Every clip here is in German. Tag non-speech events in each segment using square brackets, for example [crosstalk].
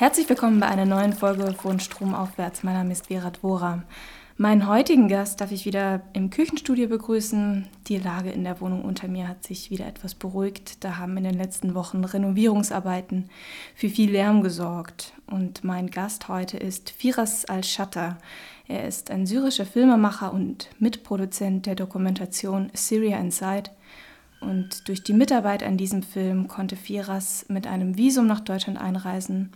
Herzlich willkommen bei einer neuen Folge von Stromaufwärts. Mein Name ist Vera Dvora. Meinen heutigen Gast darf ich wieder im Küchenstudio begrüßen. Die Lage in der Wohnung unter mir hat sich wieder etwas beruhigt. Da haben in den letzten Wochen Renovierungsarbeiten für viel Lärm gesorgt. Und mein Gast heute ist Firas Al-Shatter. Er ist ein syrischer Filmemacher und Mitproduzent der Dokumentation Syria Inside. Und durch die Mitarbeit an diesem Film konnte Firas mit einem Visum nach Deutschland einreisen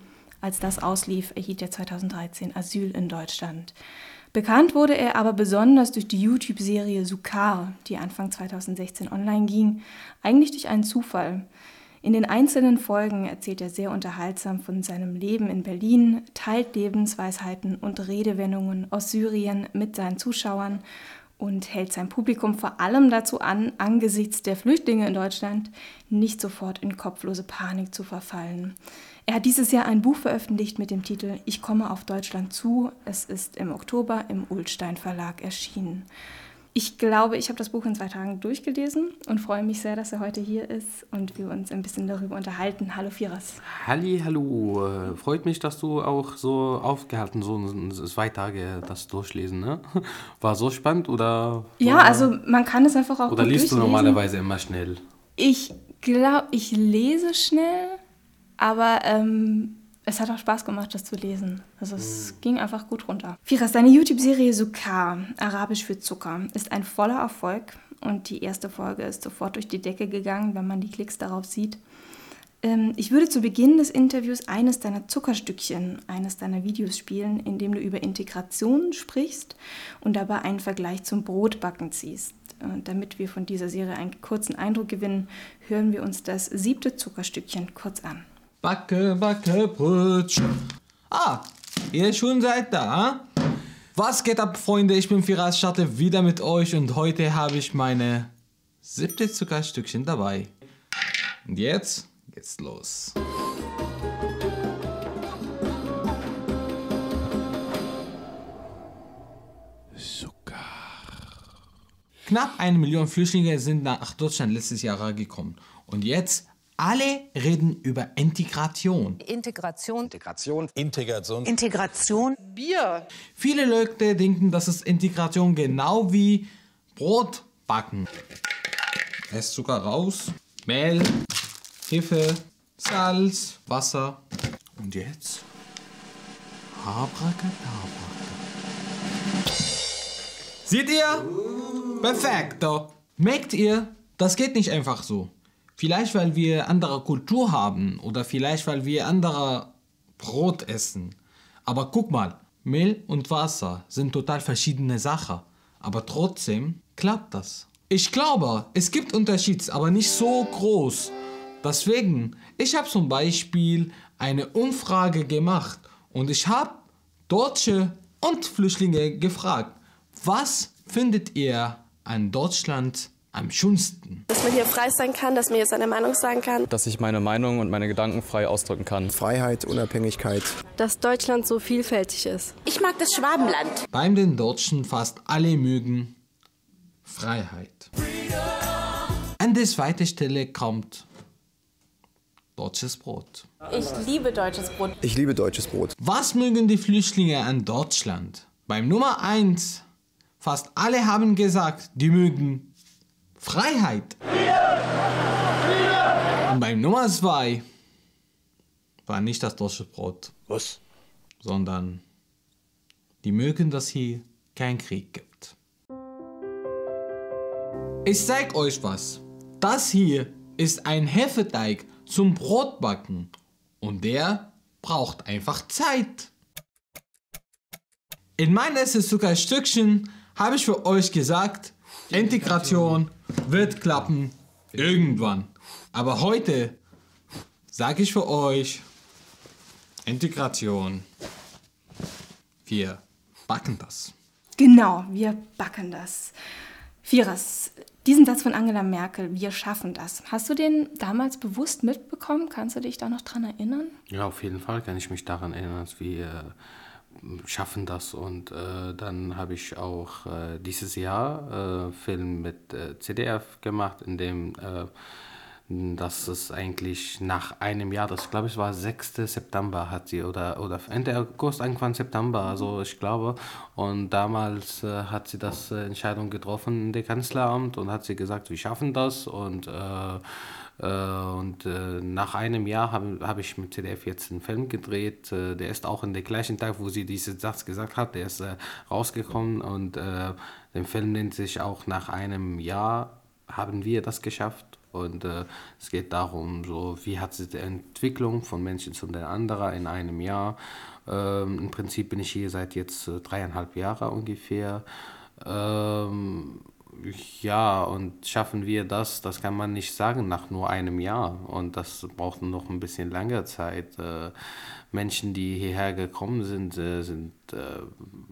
als das auslief, erhielt er 2013 Asyl in Deutschland. Bekannt wurde er aber besonders durch die YouTube-Serie Sukar, die Anfang 2016 online ging, eigentlich durch einen Zufall. In den einzelnen Folgen erzählt er sehr unterhaltsam von seinem Leben in Berlin, teilt Lebensweisheiten und Redewendungen aus Syrien mit seinen Zuschauern und hält sein Publikum vor allem dazu an, angesichts der Flüchtlinge in Deutschland nicht sofort in kopflose Panik zu verfallen. Er hat dieses Jahr ein Buch veröffentlicht mit dem Titel Ich komme auf Deutschland zu. Es ist im Oktober im Ulstein Verlag erschienen. Ich glaube, ich habe das Buch in zwei Tagen durchgelesen und freue mich sehr, dass er heute hier ist und wir uns ein bisschen darüber unterhalten. Hallo Firas. Halli, hallo. Äh, freut mich, dass du auch so aufgehalten so zwei Tage das durchlesen. Ne? [laughs] War so spannend oder? Ja, also man kann es einfach auch. Oder liest du normalerweise immer schnell? Ich glaube, ich lese schnell aber ähm, es hat auch Spaß gemacht, das zu lesen. Also es mm. ging einfach gut runter. Firas, deine YouTube-Serie Sukar, arabisch für Zucker, ist ein voller Erfolg und die erste Folge ist sofort durch die Decke gegangen, wenn man die Klicks darauf sieht. Ähm, ich würde zu Beginn des Interviews eines deiner Zuckerstückchen, eines deiner Videos spielen, in dem du über Integration sprichst und dabei einen Vergleich zum Brotbacken ziehst. Und damit wir von dieser Serie einen kurzen Eindruck gewinnen, hören wir uns das siebte Zuckerstückchen kurz an. Backe, backe, Brötchen. Ah, ihr schon seid da, Was geht ab, Freunde? Ich bin Firas Schatte wieder mit euch und heute habe ich meine siebte Zuckerstückchen dabei. Und jetzt geht's los. Zucker. Knapp eine Million Flüchtlinge sind nach Deutschland letztes Jahr gekommen. Und jetzt alle reden über Integration. Integration. Integration. Integration. Integration. Bier. Viele Leute denken, dass es Integration genau wie Brot backen. Zucker raus, Mehl, Hefe, Salz, Wasser. Und jetzt? Abracadabra. Seht ihr? Perfekto. Merkt ihr? Das geht nicht einfach so. Vielleicht, weil wir andere Kultur haben oder vielleicht, weil wir andere Brot essen. Aber guck mal, Mehl und Wasser sind total verschiedene Sachen. Aber trotzdem klappt das. Ich glaube, es gibt Unterschiede, aber nicht so groß. Deswegen, ich habe zum Beispiel eine Umfrage gemacht und ich habe Deutsche und Flüchtlinge gefragt, was findet ihr an Deutschland am schönsten? Dass man hier frei sein kann, dass man hier seine Meinung sagen kann. Dass ich meine Meinung und meine Gedanken frei ausdrücken kann. Freiheit, Unabhängigkeit. Dass Deutschland so vielfältig ist. Ich mag das Schwabenland. Beim den Deutschen fast alle mögen Freiheit. An der zweiten Stelle kommt deutsches Brot. Ich liebe deutsches Brot. Ich liebe deutsches Brot. Was mögen die Flüchtlinge an Deutschland? Beim Nummer 1, fast alle haben gesagt, die mögen Freiheit. Und beim Nummer zwei war nicht das deutsche Brot. Was? Sondern die mögen, dass hier kein Krieg gibt. Ich zeig euch was. Das hier ist ein Hefeteig zum Brotbacken. Und der braucht einfach Zeit. In meinem ersten Zuckerstückchen habe ich für euch gesagt, Integration wird klappen irgendwann. Aber heute sage ich für euch Integration. Wir backen das. Genau, wir backen das. Vieras, diesen Satz von Angela Merkel, wir schaffen das. Hast du den damals bewusst mitbekommen? Kannst du dich da noch dran erinnern? Ja, auf jeden Fall kann ich mich daran erinnern, dass wir schaffen das. Und äh, dann habe ich auch äh, dieses Jahr äh, Film mit äh, CDF gemacht, in dem äh, das ist eigentlich nach einem Jahr, das glaube ich war 6. September hat sie oder, oder Ende August, Anfang September, also ich glaube. Und damals äh, hat sie das äh, Entscheidung getroffen in der Kanzleramt und hat sie gesagt, wir schaffen das und äh, und äh, nach einem Jahr habe hab ich mit CDF jetzt einen Film gedreht. Äh, der ist auch in der gleichen Tag, wo sie diesen Satz gesagt hat, der ist rausgekommen. Und der Film nennt sich auch nach einem Jahr haben wir das geschafft. Und äh, es geht darum, so wie hat sich die Entwicklung von Menschen zu den anderen in einem Jahr. Ähm, Im Prinzip bin ich hier seit jetzt äh, dreieinhalb Jahren ungefähr. Ähm, ja, und schaffen wir das, das kann man nicht sagen nach nur einem Jahr. Und das braucht noch ein bisschen länger Zeit. Äh, Menschen, die hierher gekommen sind, äh, sind äh,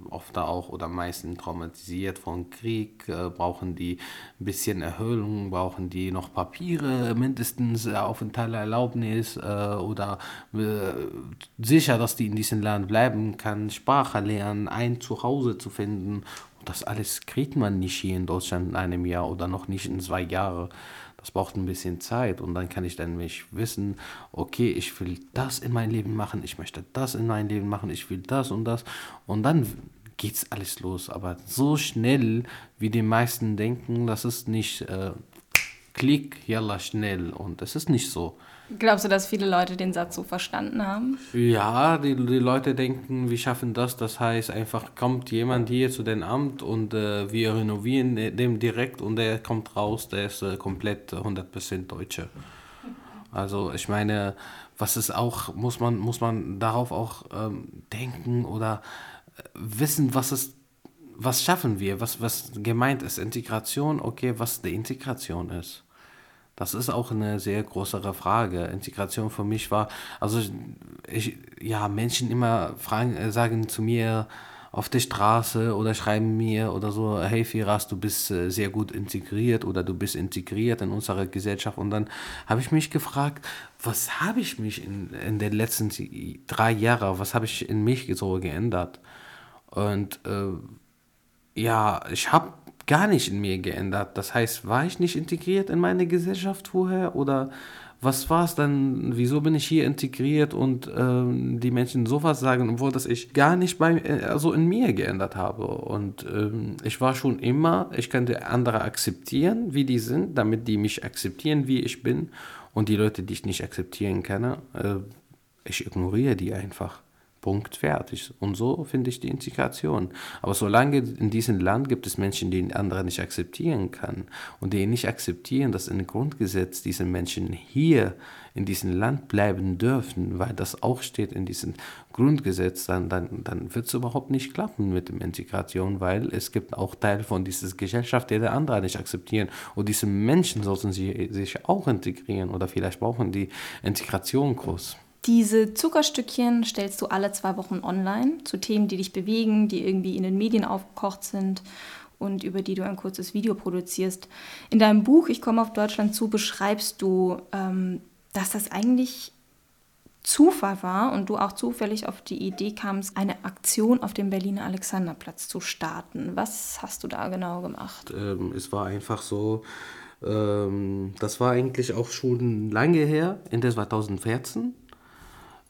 oft auch oder meistens traumatisiert von Krieg, brauchen die ein bisschen Erhöhung, brauchen die noch Papiere, mindestens Aufenthaltserlaubnis oder sicher, dass die in diesem Land bleiben kann, Sprache lernen, ein Zuhause zu finden das alles kriegt man nicht hier in Deutschland in einem Jahr oder noch nicht in zwei Jahren. Das braucht ein bisschen Zeit und dann kann ich dann mich wissen, okay, ich will das in mein Leben machen, ich möchte das in mein Leben machen, ich will das und das und dann geht's alles los. Aber so schnell, wie die meisten denken, das ist nicht äh, Klick, yalla, schnell und es ist nicht so. Glaubst du, dass viele Leute den Satz so verstanden haben? Ja, die, die Leute denken, wir schaffen das. Das heißt, einfach kommt jemand hier zu dem Amt und äh, wir renovieren dem direkt und der kommt raus, der ist äh, komplett 100% Deutsche. Also ich meine, was ist auch, muss man, muss man darauf auch ähm, denken oder äh, wissen, was ist, was schaffen wir, was, was gemeint ist. Integration, okay, was die Integration ist. Das ist auch eine sehr größere Frage. Integration für mich war, also ich, ja, Menschen immer fragen, äh, sagen zu mir auf der Straße oder schreiben mir oder so, hey Firas, du bist äh, sehr gut integriert oder du bist integriert in unserer Gesellschaft. Und dann habe ich mich gefragt, was habe ich mich in, in den letzten drei Jahren, was habe ich in mich so geändert? Und äh, ja, ich habe gar nicht in mir geändert. Das heißt, war ich nicht integriert in meine Gesellschaft vorher oder was war es dann? Wieso bin ich hier integriert und ähm, die Menschen sowas sagen, obwohl das ich gar nicht bei, also in mir geändert habe. Und ähm, ich war schon immer, ich könnte andere akzeptieren, wie die sind, damit die mich akzeptieren, wie ich bin. Und die Leute, die ich nicht akzeptieren kann, äh, ich ignoriere die einfach. Punkt, fertig. Und so finde ich die Integration. Aber solange in diesem Land gibt es Menschen, die andere nicht akzeptieren kann und die nicht akzeptieren, dass im Grundgesetz diese Menschen hier in diesem Land bleiben dürfen, weil das auch steht in diesem Grundgesetz, dann, dann, dann wird es überhaupt nicht klappen mit der Integration, weil es gibt auch Teile von dieser Gesellschaft, die der andere nicht akzeptieren. Und diese Menschen sollten sie, sich auch integrieren oder vielleicht brauchen die Integration groß. Diese Zuckerstückchen stellst du alle zwei Wochen online zu Themen, die dich bewegen, die irgendwie in den Medien aufgekocht sind und über die du ein kurzes Video produzierst. In deinem Buch Ich komme auf Deutschland zu beschreibst du, ähm, dass das eigentlich Zufall war und du auch zufällig auf die Idee kamst, eine Aktion auf dem Berliner Alexanderplatz zu starten. Was hast du da genau gemacht? Ähm, es war einfach so, ähm, das war eigentlich auch schon lange her, Ende 2014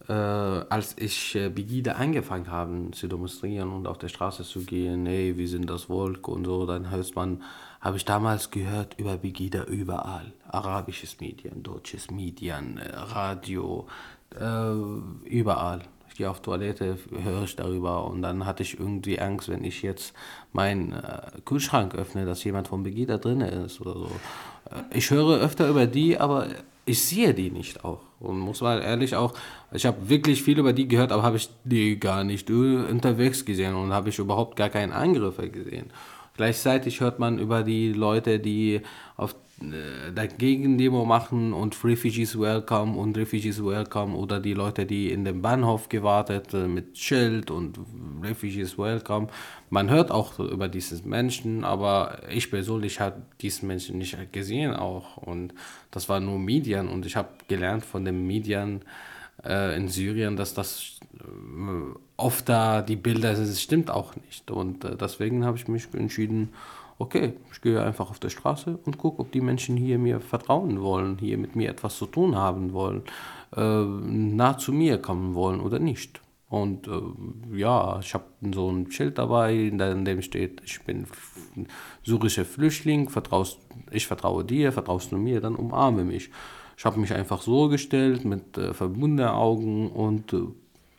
äh, als ich äh, Begida angefangen habe zu demonstrieren und auf der Straße zu gehen, hey, wir sind das Volk und so, dann hört man, habe ich damals gehört über Begida überall. Arabisches Medien, deutsches Medien, äh, Radio, äh, überall. Ich gehe auf Toilette, höre ich darüber und dann hatte ich irgendwie Angst, wenn ich jetzt meinen äh, Kühlschrank öffne, dass jemand von Begida drin ist oder so. Äh, ich höre öfter über die, aber ich sehe die nicht auch. Und muss mal ehrlich auch, ich habe wirklich viel über die gehört, aber habe ich die gar nicht unterwegs gesehen und habe ich überhaupt gar keinen Angriffe gesehen. Gleichzeitig hört man über die Leute, die auf dagegen Demo machen und Refugees Welcome und Refugees Welcome oder die Leute, die in dem Bahnhof gewartet äh, mit Schild und Refugees Welcome. Man hört auch über diese Menschen, aber ich persönlich habe diese Menschen nicht gesehen auch und das war nur Medien und ich habe gelernt von den Medien äh, in Syrien, dass das äh, oft da die Bilder sind, das stimmt auch nicht und äh, deswegen habe ich mich entschieden, okay, ich gehe einfach auf der Straße und gucke, ob die Menschen hier mir vertrauen wollen, hier mit mir etwas zu tun haben wollen, äh, nah zu mir kommen wollen oder nicht. Und äh, ja, ich habe so ein Schild dabei, in dem steht, ich bin syrischer Flüchtling, vertraust, ich vertraue dir, vertraust du mir, dann umarme mich. Ich habe mich einfach so gestellt mit äh, verbundenen Augen und äh,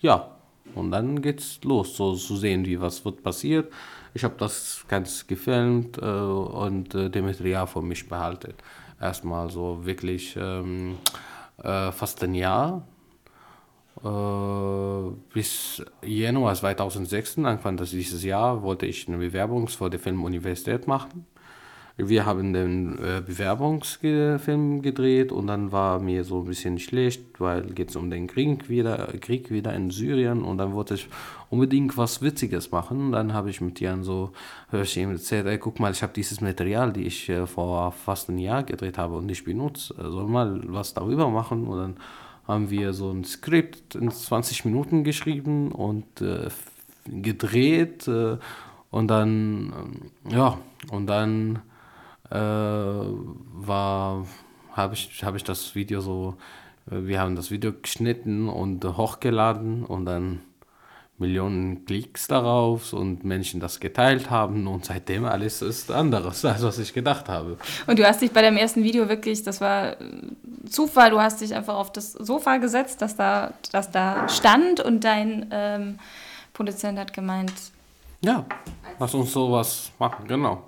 ja, und dann geht's los, so zu sehen, wie was wird passiert. Ich habe das ganz gefilmt äh, und äh, dem Material für mich behalten. Erstmal so wirklich ähm, äh, fast ein Jahr. Äh, bis Januar 2006, Anfang dieses Jahr, wollte ich eine Bewerbung für die Filmuniversität machen. Wir haben den äh, Bewerbungsfilm gedreht und dann war mir so ein bisschen schlecht, weil geht es um den Krieg wieder, Krieg wieder in Syrien und dann wollte ich unbedingt was Witziges machen. Dann habe ich mit Jan so, ich ihm erzählt, ey, guck mal, ich habe dieses Material, die ich äh, vor fast einem Jahr gedreht habe und nicht benutzt, äh, soll mal was darüber machen und dann haben wir so ein Skript in 20 Minuten geschrieben und äh, gedreht äh, und dann, äh, ja, und dann äh, war, habe ich, hab ich das Video so, äh, wir haben das Video geschnitten und hochgeladen und dann Millionen Klicks darauf und Menschen das geteilt haben und seitdem alles ist anderes, [laughs] als was ich gedacht habe. Und du hast dich bei deinem ersten Video wirklich, das war Zufall, du hast dich einfach auf das Sofa gesetzt, das da, das da stand und dein ähm, Produzent hat gemeint, ja, lass uns sowas machen, genau.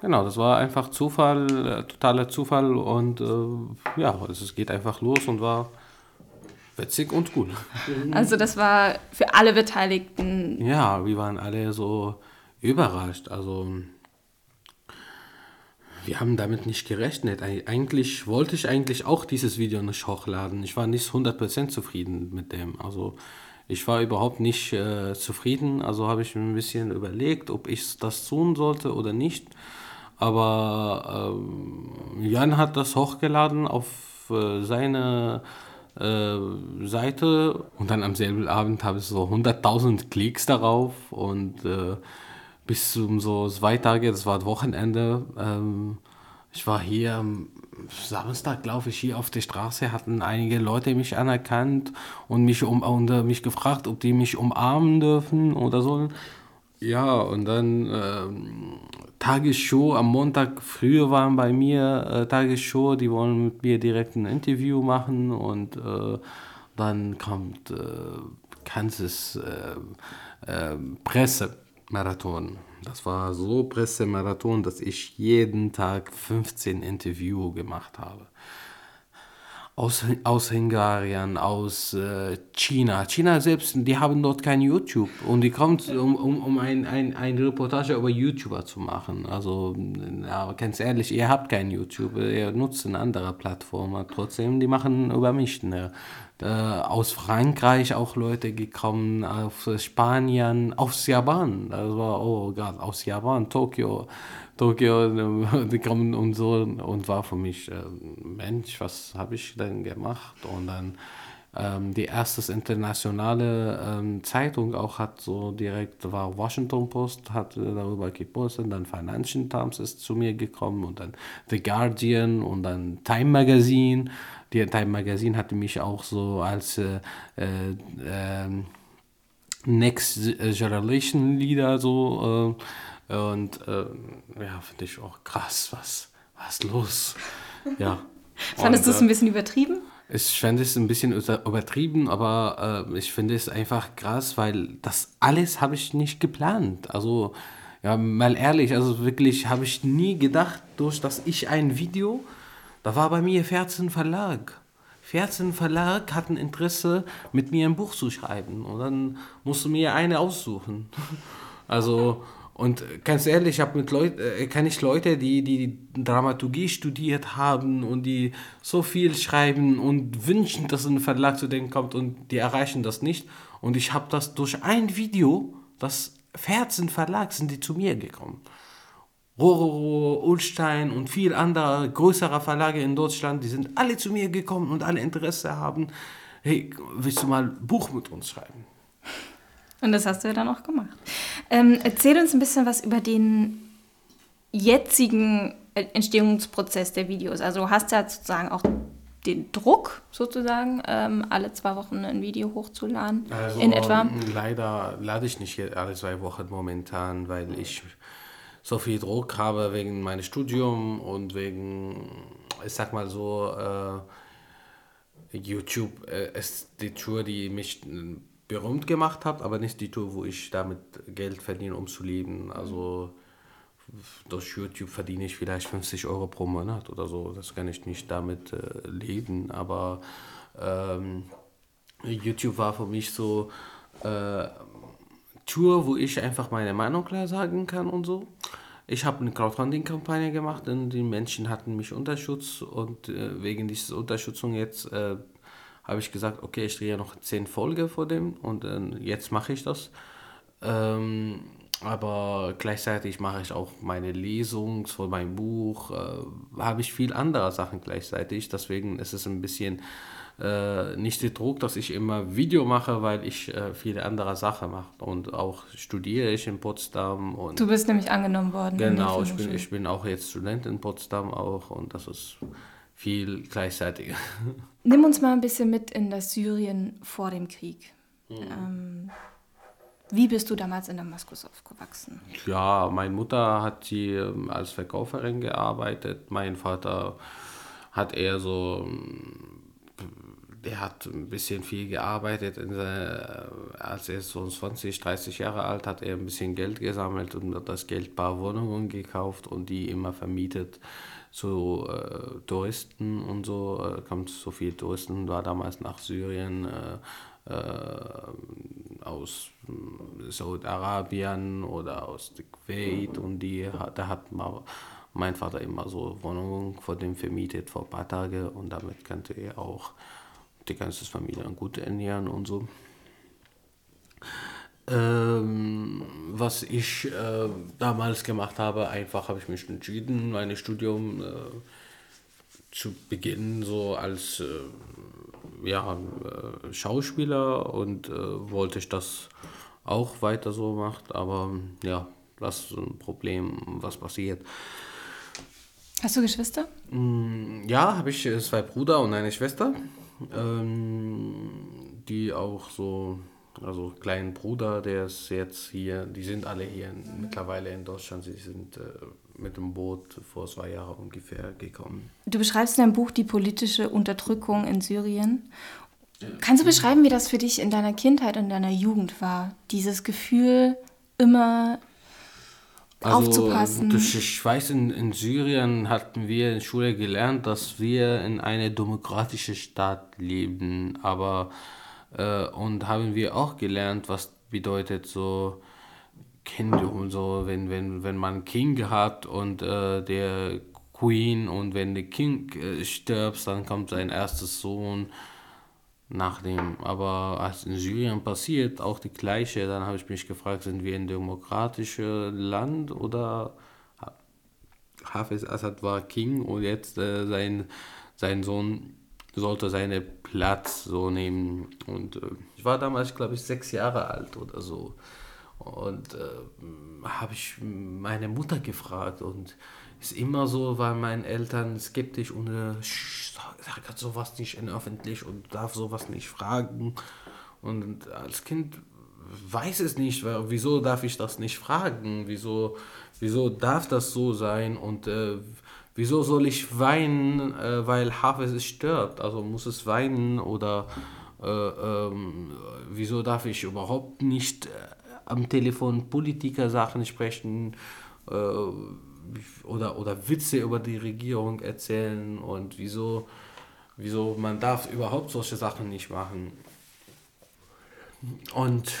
Genau, das war einfach Zufall, äh, totaler Zufall und äh, ja, es geht einfach los und war witzig und cool. [laughs] Also das war für alle Beteiligten. Ja, wir waren alle so überrascht. Also wir haben damit nicht gerechnet. Eigentlich wollte ich eigentlich auch dieses Video nicht hochladen. Ich war nicht 100% zufrieden mit dem. Also ich war überhaupt nicht äh, zufrieden. Also habe ich mir ein bisschen überlegt, ob ich das tun sollte oder nicht. Aber ähm, Jan hat das hochgeladen auf äh, seine äh, Seite und dann am selben Abend habe ich so 100.000 Klicks darauf und äh, bis um so zwei Tage, das war Wochenende, ähm, ich war hier am Samstag, glaube ich, hier auf der Straße, hatten einige Leute mich anerkannt und mich, um, und, äh, mich gefragt, ob die mich umarmen dürfen oder so. Ja, und dann äh, Tagesshow am Montag früher waren bei mir äh, Tagesshow, die wollen mit mir direkt ein Interview machen und äh, dann kommt äh, ganzes äh, äh, Pressemarathon. Das war so Pressemarathon, dass ich jeden Tag 15 Interviews gemacht habe aus, aus Ungarn, aus äh, China. China selbst, die haben dort kein YouTube und die kommt, um, um, um ein, ein, eine Reportage über YouTuber zu machen. Also, ja, ganz ehrlich, ihr habt kein YouTube, ihr nutzt eine andere Plattform. Trotzdem, die machen über mich. Ne? Äh, aus Frankreich auch Leute gekommen, aus Spanien, aus Japan. Das war, oh Gott, aus Japan, Tokio. Tokio, [laughs] die kommen und so und war für mich, äh, Mensch, was habe ich denn gemacht? Und dann ähm, die erste internationale ähm, Zeitung auch hat so direkt, war Washington Post, hat darüber gepostet, dann Financial Times ist zu mir gekommen und dann The Guardian und dann Time Magazine. Die Time Magazine hatte mich auch so als äh, äh, ähm, Next Generation Leader so äh, und äh, ja, finde ich auch krass, was, was los? [laughs] Ja. Fandest du es ein bisschen übertrieben? Ich fände es ein bisschen übertrieben, aber äh, ich finde es einfach krass, weil das alles habe ich nicht geplant. Also, ja, mal ehrlich, also wirklich habe ich nie gedacht, durch dass ich ein Video, da war bei mir 14 Verlag. 14 Verlag hatten Interesse, mit mir ein Buch zu schreiben. Und dann musste mir eine aussuchen. [laughs] Also, und ganz ehrlich, ich habe mit Leuten, äh, kenne ich Leute, die, die Dramaturgie studiert haben und die so viel schreiben und wünschen, dass ein Verlag zu denen kommt und die erreichen das nicht. Und ich habe das durch ein Video, das 14 Verlag sind die zu mir gekommen. Rororo, Ulstein und viel andere größere Verlage in Deutschland, die sind alle zu mir gekommen und alle Interesse haben. Hey, willst du mal ein Buch mit uns schreiben? Und das hast du ja dann auch gemacht. Ähm, erzähl uns ein bisschen was über den jetzigen Entstehungsprozess der Videos? Also du hast ja sozusagen auch den Druck, sozusagen, ähm, alle zwei Wochen ein Video hochzuladen, Also in etwa. leider lade ich nicht alle zwei Wochen momentan, weil ich so viel Druck habe wegen meines Studium und wegen, ich sag mal so, äh, YouTube äh, ist die Tour, die mich berühmt gemacht hat, aber nicht die Tour, wo ich damit Geld verdiene, um zu leben. Also durch YouTube verdiene ich vielleicht 50 Euro pro Monat oder so. Das kann ich nicht damit äh, leben. Aber ähm, YouTube war für mich so äh, Tour, wo ich einfach meine Meinung klar sagen kann und so. Ich habe eine Crowdfunding-Kampagne gemacht und die Menschen hatten mich unterstützt und äh, wegen dieser Unterstützung jetzt äh, habe ich gesagt, okay, ich drehe noch 10 Folgen vor dem und äh, jetzt mache ich das. Ähm, aber gleichzeitig mache ich auch meine Lesung für mein Buch, äh, habe ich viel andere Sachen gleichzeitig. Deswegen ist es ein bisschen äh, nicht der Druck, dass ich immer Video mache, weil ich äh, viele andere Sachen mache. Und auch studiere ich in Potsdam. Und Du bist nämlich angenommen worden. genau, ich bin, ich bin auch jetzt Student in Potsdam auch und das ist viel gleichzeitig. Nimm uns mal ein bisschen mit in das Syrien vor dem Krieg. Mhm. Ähm, wie bist du damals in Damaskus aufgewachsen? Ja, meine Mutter hat sie ähm, als Verkäuferin gearbeitet. Mein Vater hat eher so, ähm, der hat ein bisschen viel gearbeitet. In seiner, als er so 20, 30 Jahre alt hat er ein bisschen Geld gesammelt und hat das Geld ein paar Wohnungen gekauft und die immer vermietet zu äh, Touristen und so. Äh, kommt so viel Touristen, war damals nach Syrien. Äh, äh, aus mm, Saudi-Arabien oder aus Kuwait und die, da hat ma- mein Vater immer so Wohnungen vor dem vermietet vor ein paar Tage und damit konnte er auch die ganze Familie gut ernähren und so. Ähm, was ich äh, damals gemacht habe, einfach habe ich mich entschieden, mein Studium äh, zu beginnen, so als äh, ja, äh, Schauspieler und äh, wollte ich das auch weiter so machen, aber ja, das ist ein Problem, was passiert. Hast du Geschwister? Mm, Ja, habe ich äh, zwei Brüder und eine Schwester, ähm, die auch so, also kleinen Bruder, der ist jetzt hier, die sind alle hier in, mittlerweile in Deutschland, sie sind äh, mit dem Boot vor zwei Jahren ungefähr gekommen. Du beschreibst in deinem Buch die politische Unterdrückung in Syrien. Kannst du beschreiben, wie das für dich in deiner Kindheit und deiner Jugend war? Dieses Gefühl, immer aufzupassen. das- ich weiß, in, in Syrien hatten wir in der Schule gelernt, dass wir in einer demokratischen Staat leben, aber äh, und haben wir auch gelernt, was bedeutet so Kinder und so, wenn, wenn, wenn man King hat und äh, der Queen und wenn der King äh, stirbt, dann kommt sein erstes Sohn nach dem. Aber als in Syrien passiert, auch die gleiche, dann habe ich mich gefragt, sind wir ein demokratisches Land oder Ha- Hafiz Assad war King und jetzt äh, sein, sein Sohn sollte seinen Platz so nehmen. Und äh, ich war damals, glaube ich, sechs Jahre alt oder so. Und äh, habe ich meine Mutter gefragt und ist immer so, weil meine Eltern skeptisch und äh, "Sch, sag, sag sowas nicht in öffentlich und darf sowas nicht fragen. Und als Kind weiß es nicht, wa- wieso darf ich das nicht fragen, wieso, wieso darf das so sein und äh, wieso soll ich weinen, äh, weil Hafiz stirbt, also muss es weinen oder äh, ähm, wieso darf ich überhaupt nicht äh, am Telefon Politiker-Sachen sprechen äh, oder, oder Witze über die Regierung erzählen und wieso, wieso man darf überhaupt solche Sachen nicht machen. Und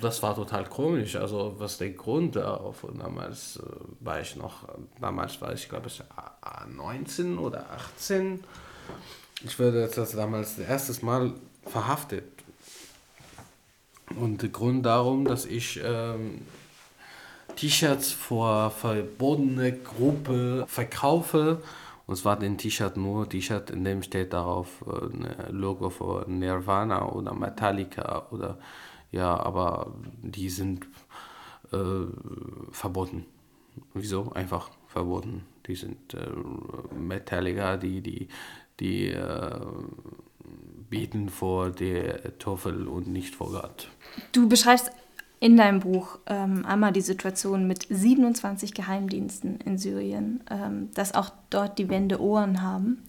das war total komisch. Also was der Grund darauf und damals äh, war ich noch, damals war ich glaube ich a- a- 19 oder 18. Ich wurde das damals das erste Mal verhaftet. Und der Grund darum, dass ich ähm, T-Shirts vor verbotene Gruppe verkaufe. Und es war ein T-Shirt nur, T-Shirt, in dem steht darauf äh, ein Logo von Nirvana oder Metallica oder ja, aber die sind äh, verboten. Wieso? Einfach verboten. Die sind äh, Metallica, die, die, die äh, beten vor der Teufel und nicht vor Gott. Du beschreibst in deinem Buch ähm, einmal die Situation mit 27 Geheimdiensten in Syrien, ähm, dass auch dort die Wände Ohren haben.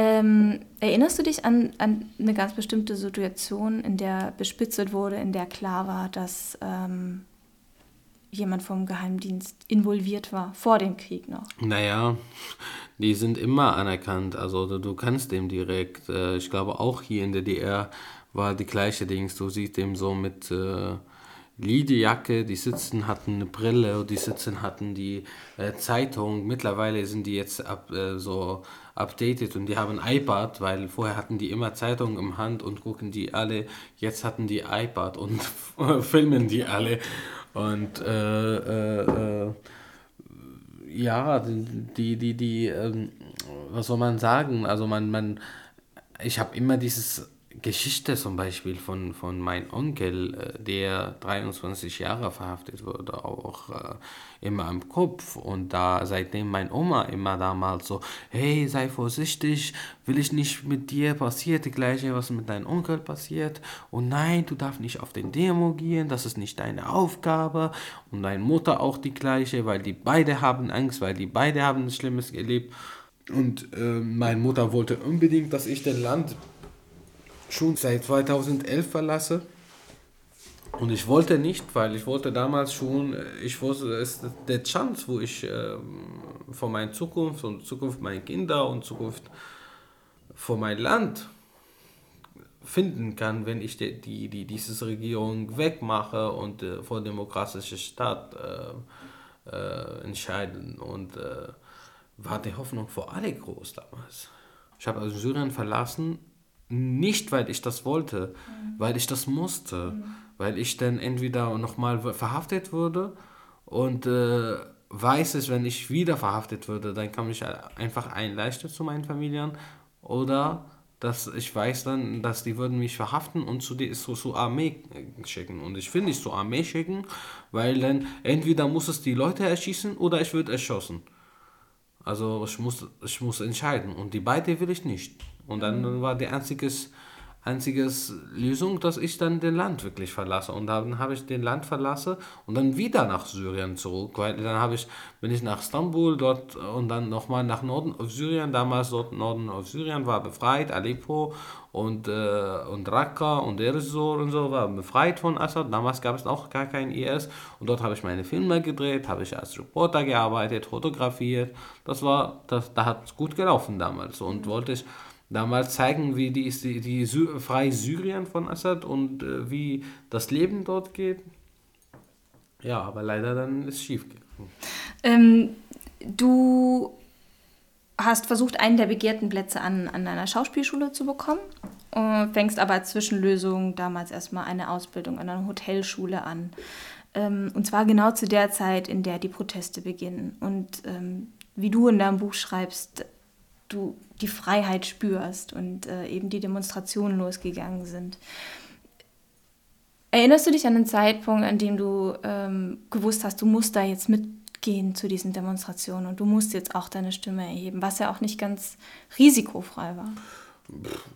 Ähm, erinnerst du dich an, an eine ganz bestimmte Situation, in der bespitzelt wurde, in der klar war, dass ähm, jemand vom Geheimdienst involviert war, vor dem Krieg noch? Naja, die sind immer anerkannt. Also du, du kannst dem direkt, äh, ich glaube auch hier in der DR war die gleiche Dings. Du siehst dem so mit äh, Lederjacke, die Sitzen hatten eine Brille, die Sitzen hatten die äh, Zeitung. Mittlerweile sind die jetzt ab, äh, so updated und die haben iPad, weil vorher hatten die immer Zeitungen im Hand und gucken die alle. Jetzt hatten die iPad und [laughs] filmen die alle. Und äh, äh, äh, ja, die, die, die, ähm, was soll man sagen? Also man, man, ich habe immer dieses Geschichte zum Beispiel von, von meinem Onkel, äh, der 23 Jahre verhaftet wurde, auch äh, immer im Kopf. Und da seitdem mein Oma immer damals so, hey, sei vorsichtig, will ich nicht mit dir passiert, die gleiche, was mit deinem Onkel passiert. Und nein, du darfst nicht auf den Demo gehen, das ist nicht deine Aufgabe. Und deine Mutter auch die gleiche, weil die beide haben Angst, weil die beide haben Schlimmes erlebt. Und äh, meine Mutter wollte unbedingt, dass ich das Land schon seit 2011 verlasse. Und ich wollte nicht, weil ich wollte damals schon, ich wusste, es ist der Chance, wo ich äh, vor meiner Zukunft und Zukunft meiner Kinder und Zukunft vor mein Land finden kann, wenn ich die, die, die diese Regierung wegmache und äh, vor demokratische Staat äh, äh, entscheiden. Und äh, war die Hoffnung für alle groß damals. Ich habe also Syrien verlassen, nicht, weil ich das wollte, mhm. weil ich das musste, mhm. weil ich dann entweder nochmal verhaftet würde und äh, weiß es, wenn ich wieder verhaftet würde, dann kann ich einfach einleisten zu meinen Familien oder dass ich weiß dann, dass die würden mich verhaften und zu die zu, zu Armee schicken und ich will nicht zur Armee schicken, weil dann entweder muss es die Leute erschießen oder ich würde erschossen. Also ich muss, ich muss entscheiden und die beide will ich nicht. Und dann war die einziges, einziges Lösung, dass ich dann den Land wirklich verlasse. Und dann habe ich den Land verlasse und dann wieder nach Syrien zurück. Weil dann habe ich, bin ich nach Istanbul dort und dann nochmal nach Norden auf Syrien. Damals dort Norden auf Syrien war befreit, Aleppo und, äh, und Raqqa und Erzur und so war befreit von Assad. Damals gab es auch gar keinen IS. Und dort habe ich meine Filme gedreht, habe ich als Reporter gearbeitet, fotografiert. Das war, das, da hat es gut gelaufen damals. Und wollte ich damals zeigen, wie die, die, die Sy freie Syrien von Assad und äh, wie das Leben dort geht. Ja, aber leider dann ist schief gegangen. Ähm, du hast versucht, einen der begehrten Plätze an, an einer Schauspielschule zu bekommen, äh, fängst aber als Zwischenlösung damals erstmal eine Ausbildung an einer Hotelschule an. Ähm, und zwar genau zu der Zeit, in der die Proteste beginnen. Und ähm, wie du in deinem Buch schreibst, du die Freiheit spürst und äh, eben die Demonstrationen losgegangen sind. Erinnerst du dich an den Zeitpunkt, an dem du ähm, gewusst hast, du musst da jetzt mitgehen zu diesen Demonstrationen und du musst jetzt auch deine Stimme erheben, was ja auch nicht ganz risikofrei war?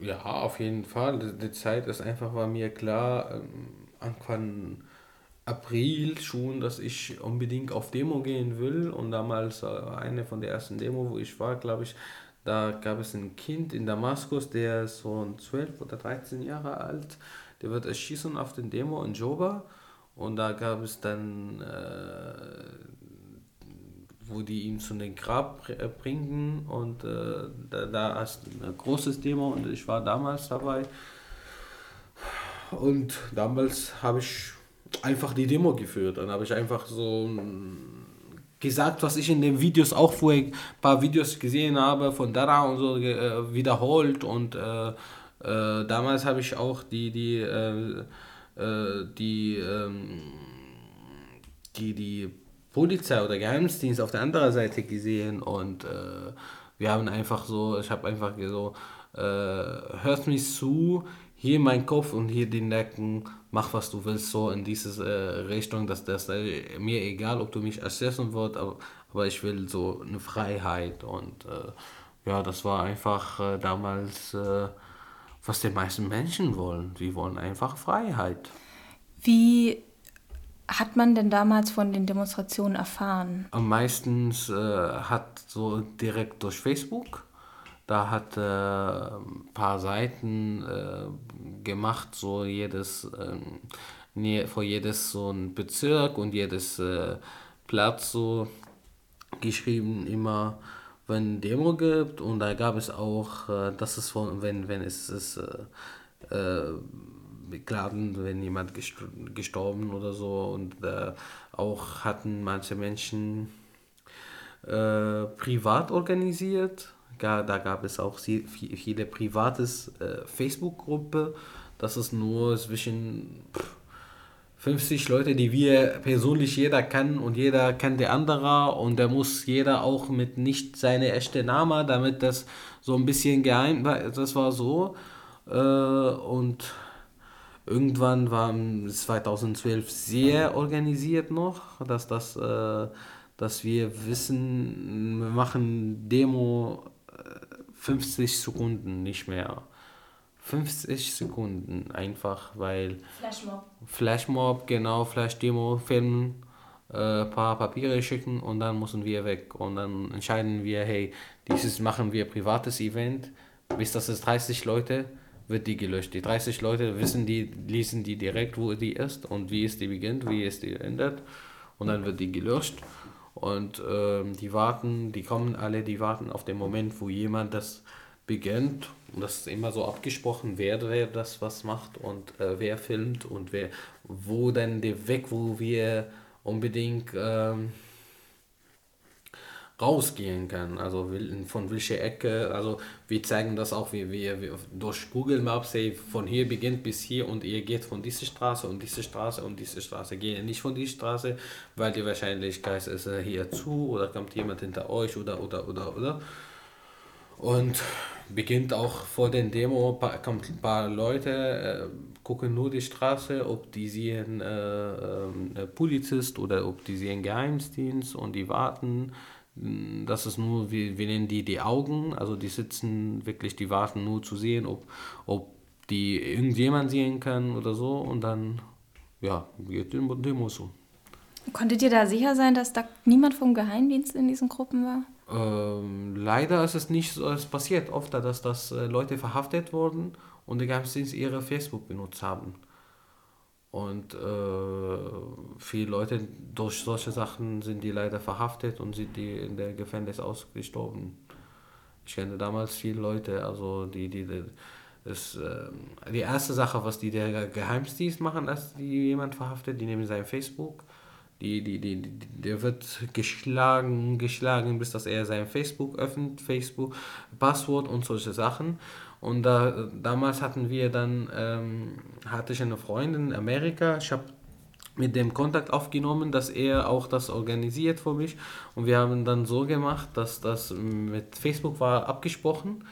Ja, auf jeden Fall. Die Zeit ist einfach, war mir klar, ähm, Anfang April schon, dass ich unbedingt auf Demo gehen will. Und damals äh, eine von der ersten Demo, wo ich war, glaube ich, da gab es ein Kind in Damaskus, der ist so 12 oder 13 Jahre alt. Der wird erschießen auf den Demo in Joba. Und da gab es dann, äh, wo die ihn zu dem Grab äh, bringen. Und äh, da, da ist ein großes Demo und ich war damals dabei. Und damals habe ich einfach die Demo geführt. Dann habe ich einfach so gesagt, was ich in den Videos auch vorher ein paar Videos gesehen habe von Dara und so äh, wiederholt. Und äh, äh, damals habe ich auch die die äh, äh, die ähm, die die Polizei oder Geheimdienst auf der anderen Seite gesehen. Und äh, wir haben einfach so, ich habe einfach so, hört mich zu, hier mein Kopf und hier den Nacken, mach was du willst, so in diese äh, Richtung, dass das äh, mir egal, ob du mich ersetzen wird, aber, aber ich will so eine Freiheit und äh, ja, das war einfach äh, damals, äh, was die meisten Menschen wollen. Sie wollen einfach Freiheit. Wie hat man denn damals von den Demonstrationen erfahren? Am meisten äh, hat so direkt durch Facebook. Da hat äh, ein paar Seiten äh, gemacht, so jedes, äh, vor jedes so ein Bezirk und jedes äh, Platz so geschrieben immer, wenn Demo gibt und da gab es auch, äh, das ist von, wenn, wenn es ist, äh, äh beklagen, wenn jemand gestorben oder so. Und äh, auch hatten manche Menschen äh, privat organisiert. Da gab es auch viele privates äh, Facebook-Gruppe. Das ist nur zwischen 50 Leute, die wir persönlich jeder kennen und jeder kennt der andere und da muss jeder auch mit nicht seine echte Name, damit das so ein bisschen geheim war. Das war so. Äh, und Irgendwann war 2012 sehr organisiert noch, dass, das, äh, dass wir wissen, wir machen Demo 50 äh, Sekunden nicht mehr. 50 Sekunden einfach, weil. Flashmob. Flashmob, genau, Flash-Demo filmen, äh, paar Papiere schicken und dann müssen wir weg. Und dann entscheiden wir, hey, dieses machen wir privates Event, bis das ist 30 Leute wird die gelöscht. Die 30 Leute wissen die, lesen die direkt, wo die ist und wie es die beginnt, wie es die endet. Und dann wird die gelöscht. Und ähm, die warten, die kommen alle, die warten auf den Moment, wo jemand das beginnt. Und das ist immer so abgesprochen, wer, das was macht und äh, wer filmt und wer, wo dann der Weg, wo wir unbedingt ähm, rausgehen kann. Also von welcher Ecke, also wir zeigen das auch, wie wir durch Google Maps, von hier beginnt bis hier und ihr geht von dieser Straße und diese Straße und diese Straße. Geht nicht von dieser Straße, weil die Wahrscheinlichkeit ist äh, hier zu oder kommt jemand hinter euch oder oder oder oder. Und beginnt auch vor den Demo, kommt ein paar Leute, äh, gucken nur die Straße, ob die sehen äh, äh, Polizist oder ob die sehen Geheimdienst und die warten das ist nur, wir, wir nennen die die Augen, also die sitzen wirklich, die warten nur zu sehen, ob, ob die irgendjemand sehen kann oder so und dann, ja, geht die Demo so. Konntet ihr da sicher sein, dass da niemand vom Geheimdienst in diesen Gruppen war? Ähm, leider ist es nicht so, es passiert oft, dass, dass äh, Leute verhaftet wurden und der Geheimdienst ihre Facebook benutzt haben. Und äh, viele Leute durch solche Sachen sind die leider verhaftet und sind die in der Gefängnis ausgestorben. Ich kenne damals viele Leute, also die, die, die das, äh, die erste Sache, was die der Geheimdienst machen, als die jemand verhaftet, die nehmen sein Facebook, die, die, die, die, der wird geschlagen, geschlagen, bis dass er sein Facebook öffnet, Facebook, Passwort und solche Sachen. Und da, damals hatten wir dann, ähm, hatte ich eine Freundin in Amerika, ich habe mit dem Kontakt aufgenommen, dass er auch das organisiert für mich. Und wir haben dann so gemacht, dass das mit Facebook war abgesprochen,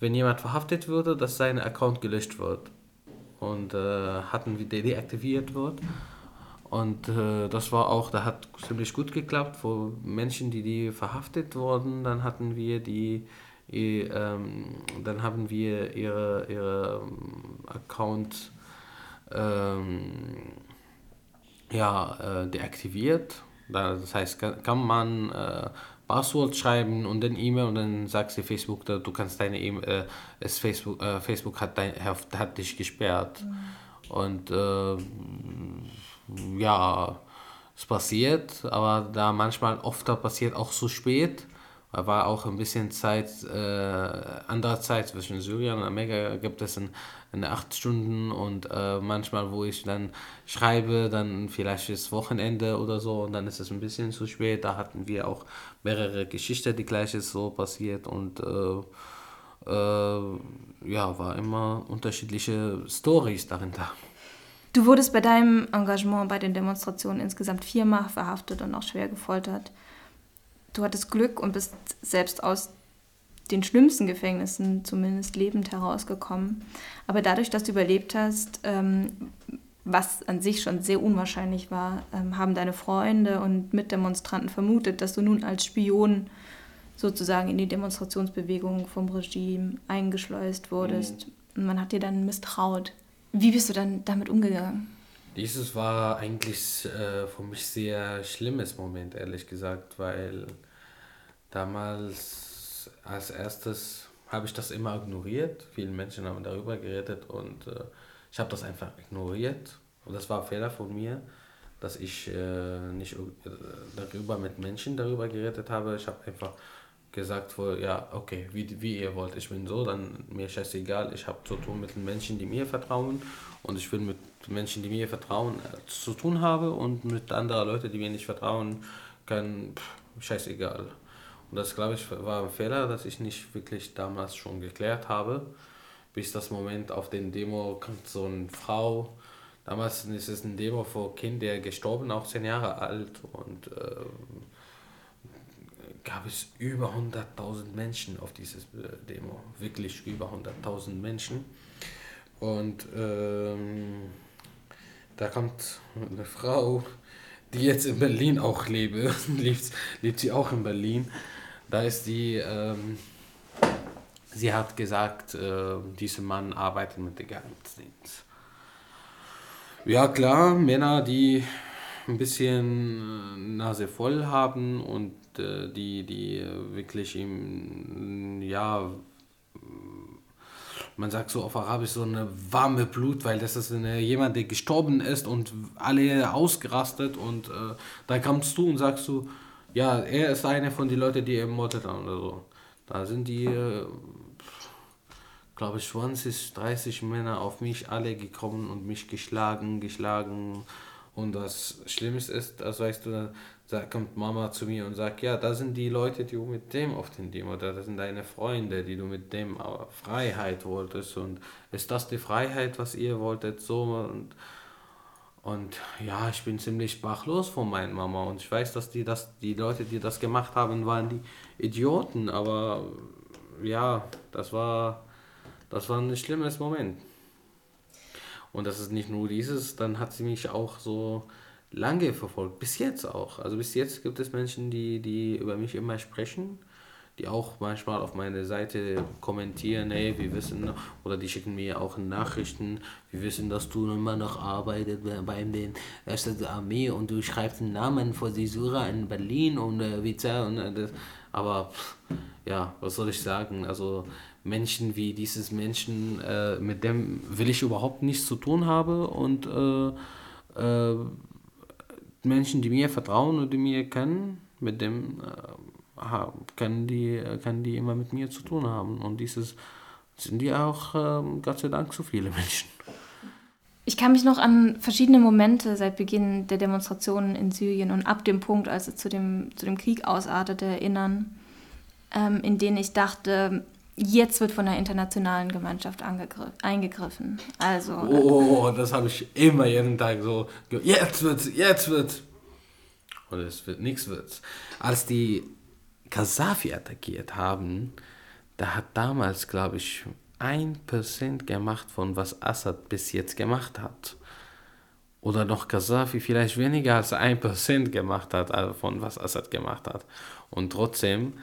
wenn jemand verhaftet würde, dass sein Account gelöscht wird. Und äh, hatten wir deaktiviert wird. Und äh, das war auch, da hat ziemlich gut geklappt, für Menschen, die, die verhaftet wurden, dann hatten wir die dann haben wir ihre, ihre ähm, Account ähm, ja, äh, deaktiviert. Das heißt, kann, man äh, Passwort schreiben und dann E-Mail und dann sagt sie Facebook, du kannst deine E-Mail, äh, Facebook, äh, Facebook hat, dein, hat dich gesperrt. Mhm. Und äh, ja, es passiert, aber da manchmal oft passiert auch zu spät war auch ein bisschen Zeit, äh, andere Zeit zwischen Syrien und Amerika gibt es in, in acht Stunden und äh, manchmal, wo ich dann schreibe, dann vielleicht ist Wochenende oder so und dann ist es ein bisschen zu spät. Da hatten wir auch mehrere Geschichten, die gleich ist so passiert und äh, äh ja, war immer unterschiedliche Stories dahinter. Du wurdest bei deinem Engagement bei den Demonstrationen insgesamt viermal verhaftet und auch schwer gefoltert du hattest Glück und bist selbst aus den schlimmsten Gefängnissen zumindest lebend herausgekommen. Aber dadurch, dass du überlebt hast, ähm, was an sich schon sehr unwahrscheinlich war, ähm, haben deine Freunde und Mitdemonstranten vermutet, dass du nun als Spion sozusagen in die Demonstrationsbewegung vom Regime eingeschleust wurdest. Mhm. Und man hat dir dann misstraut. Wie bist du dann damit umgegangen? Dieses war eigentlich äh, für mich sehr schlimmes Moment, ehrlich gesagt, weil damals als erstes habe ich das immer ignoriert. Viele Menschen haben darüber geredet und äh, ich habe das einfach ignoriert. Und das war ein Fehler von mir, dass ich äh, nicht äh, darüber mit Menschen darüber geredet habe. Ich habe einfach gesagt, wo, ja, okay, wie, wie ihr wollt, ich bin so, dann mir scheißegal, ich habe zu tun mit den Menschen, die mir vertrauen und ich will mit Menschen, die mir vertrauen, äh, zu tun habe und mit anderen Leuten, die mir nicht vertrauen können, pff, scheißegal. Und das, glaube ich, war ein Fehler, dass ich nicht wirklich damals schon geklärt habe. Bis das Moment auf den Demo kommt so eine Frau. Damals ist es ein Demo vor Kind, der gestorben, auch zehn Jahre alt. Und äh, gab es über 100.000 Menschen auf dieses äh, Demo. Wirklich über 100.000 Menschen. Und ähm, da kommt eine Frau, die jetzt in Berlin auch lebe, [laughs] lebt, lebt sie auch in Berlin. Da ist die, ähm, sie hat gesagt, äh, dieser Mann arbeitet mit dem Geheimdienst. Ja klar, Männer, die ein bisschen äh, Nase voll haben und die, die wirklich ihm, ja, man sagt so auf Arabisch, so eine warme Blut, weil das ist eine, jemand, der gestorben ist und alle ausgerastet und äh, da kommst du und sagst du, ja, er ist einer von den Leuten, die ermordet haben oder so. Da sind die, äh, glaube ich, 20, 30 Männer auf mich alle gekommen und mich geschlagen, geschlagen. Und das Schlimmste ist, das weißt du, da kommt Mama zu mir und sagt, ja, da sind die Leute, die du mit dem auf den Demo, da sind deine Freunde, die du mit dem Freiheit wolltest und ist das die Freiheit, was ihr wolltet, so und und ja, ich bin ziemlich sprachlos von meiner Mama und ich weiß, dass die das, die Leute, die das gemacht haben, waren die Idioten, aber ja, das war, das war ein schlimmes Moment. Und das ist nicht nur dieses, dann hat sie mich auch so lange verfolgt, bis jetzt auch. Also bis jetzt gibt es Menschen, die, die über mich immer sprechen die auch manchmal auf meine Seite kommentieren, hey, wir wissen, oder die schicken mir auch Nachrichten, wir wissen, dass du immer noch arbeitest bei den ersten Armee und du schreibst einen Namen vor die Sura in Berlin und äh, Vizar und äh, das, aber ja, was soll ich sagen, also Menschen wie dieses Menschen, äh, mit dem will ich überhaupt nichts zu tun haben und äh, äh, Menschen, die mir vertrauen und die mir kennen, mit dem äh, können die, können die immer mit mir zu tun haben. Und dieses sind die auch, ähm, Gott sei Dank, so viele [laughs] Menschen. Ich kann mich noch an verschiedene Momente seit Beginn der Demonstrationen in Syrien und ab dem Punkt, als es zu dem, zu dem Krieg ausartete, erinnern, ähm, in denen ich dachte, jetzt wird von der internationalen Gemeinschaft eingegriffen. Also, oh, das habe ich immer jeden Tag so, jetzt wird's, jetzt wird's. Und es wird nichts wird's. Als die Gaddafi attackiert haben, da hat damals, glaube ich, ein Prozent gemacht von was Assad bis jetzt gemacht hat. Oder noch Gaddafi vielleicht weniger als ein Prozent gemacht hat, also von was Assad gemacht hat. Und trotzdem,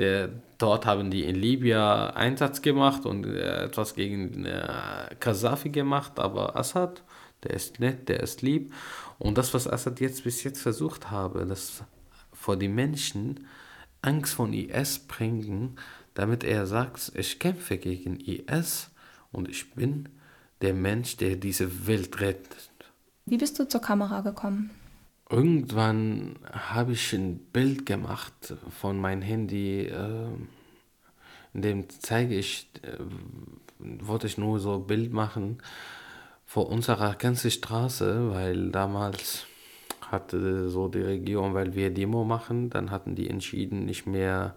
der, dort haben die in Libyen Einsatz gemacht und äh, etwas gegen äh, Gaddafi gemacht, aber Assad, der ist nett, der ist lieb. Und das, was Assad jetzt bis jetzt versucht habe, das vor die Menschen Angst von IS bringen, damit er sagt, ich kämpfe gegen IS und ich bin der Mensch, der diese Welt rettet. Wie bist du zur Kamera gekommen? Irgendwann habe ich ein Bild gemacht von meinem Handy, äh, in dem zeige ich, äh, wollte ich nur so ein Bild machen vor unserer ganzen Straße, weil damals hatte so die Regierung, weil wir Demo machen, dann hatten die entschieden, nicht mehr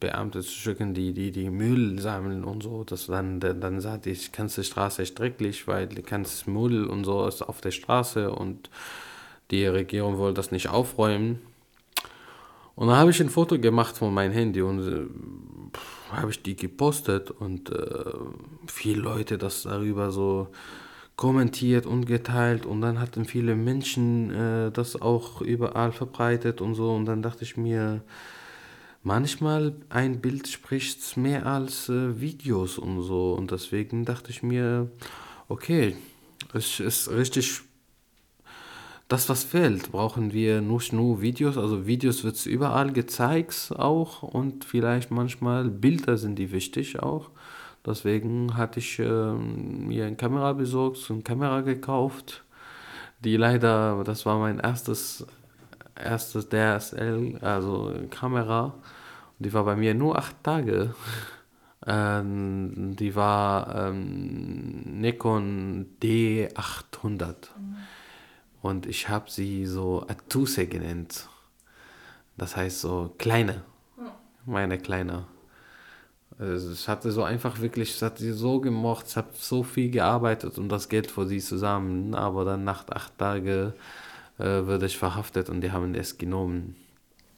Beamte zu schicken, die, die die Müll sammeln und so. Das dann, dann sagte ich, kannst die Straße stricklich, weil du kannst Müll und so ist auf der Straße und die Regierung wollte das nicht aufräumen. Und dann habe ich ein Foto gemacht von meinem Handy und äh, habe ich die gepostet und äh, viele Leute das darüber so kommentiert und geteilt und dann hatten viele Menschen äh, das auch überall verbreitet und so und dann dachte ich mir, manchmal ein Bild spricht mehr als äh, Videos und so und deswegen dachte ich mir, okay, es ist richtig das, was fehlt, brauchen wir nicht nur Videos, also Videos wird es überall gezeigt auch und vielleicht manchmal Bilder sind die wichtig auch. Deswegen hatte ich äh, mir eine Kamera besorgt, so eine Kamera gekauft, die leider, das war mein erstes, erstes DSL, also Kamera, die war bei mir nur acht Tage. [laughs] Ähm, die war ähm, Nikon D800. Mhm. Und ich habe sie so Atuse genannt. Das heißt so kleine. Meine kleine. Ich hatte so einfach wirklich, es hat sie so gemocht, ich habe so viel gearbeitet und das Geld für sie zusammen. Aber dann nach acht Tagen äh, wurde ich verhaftet und die haben es genommen.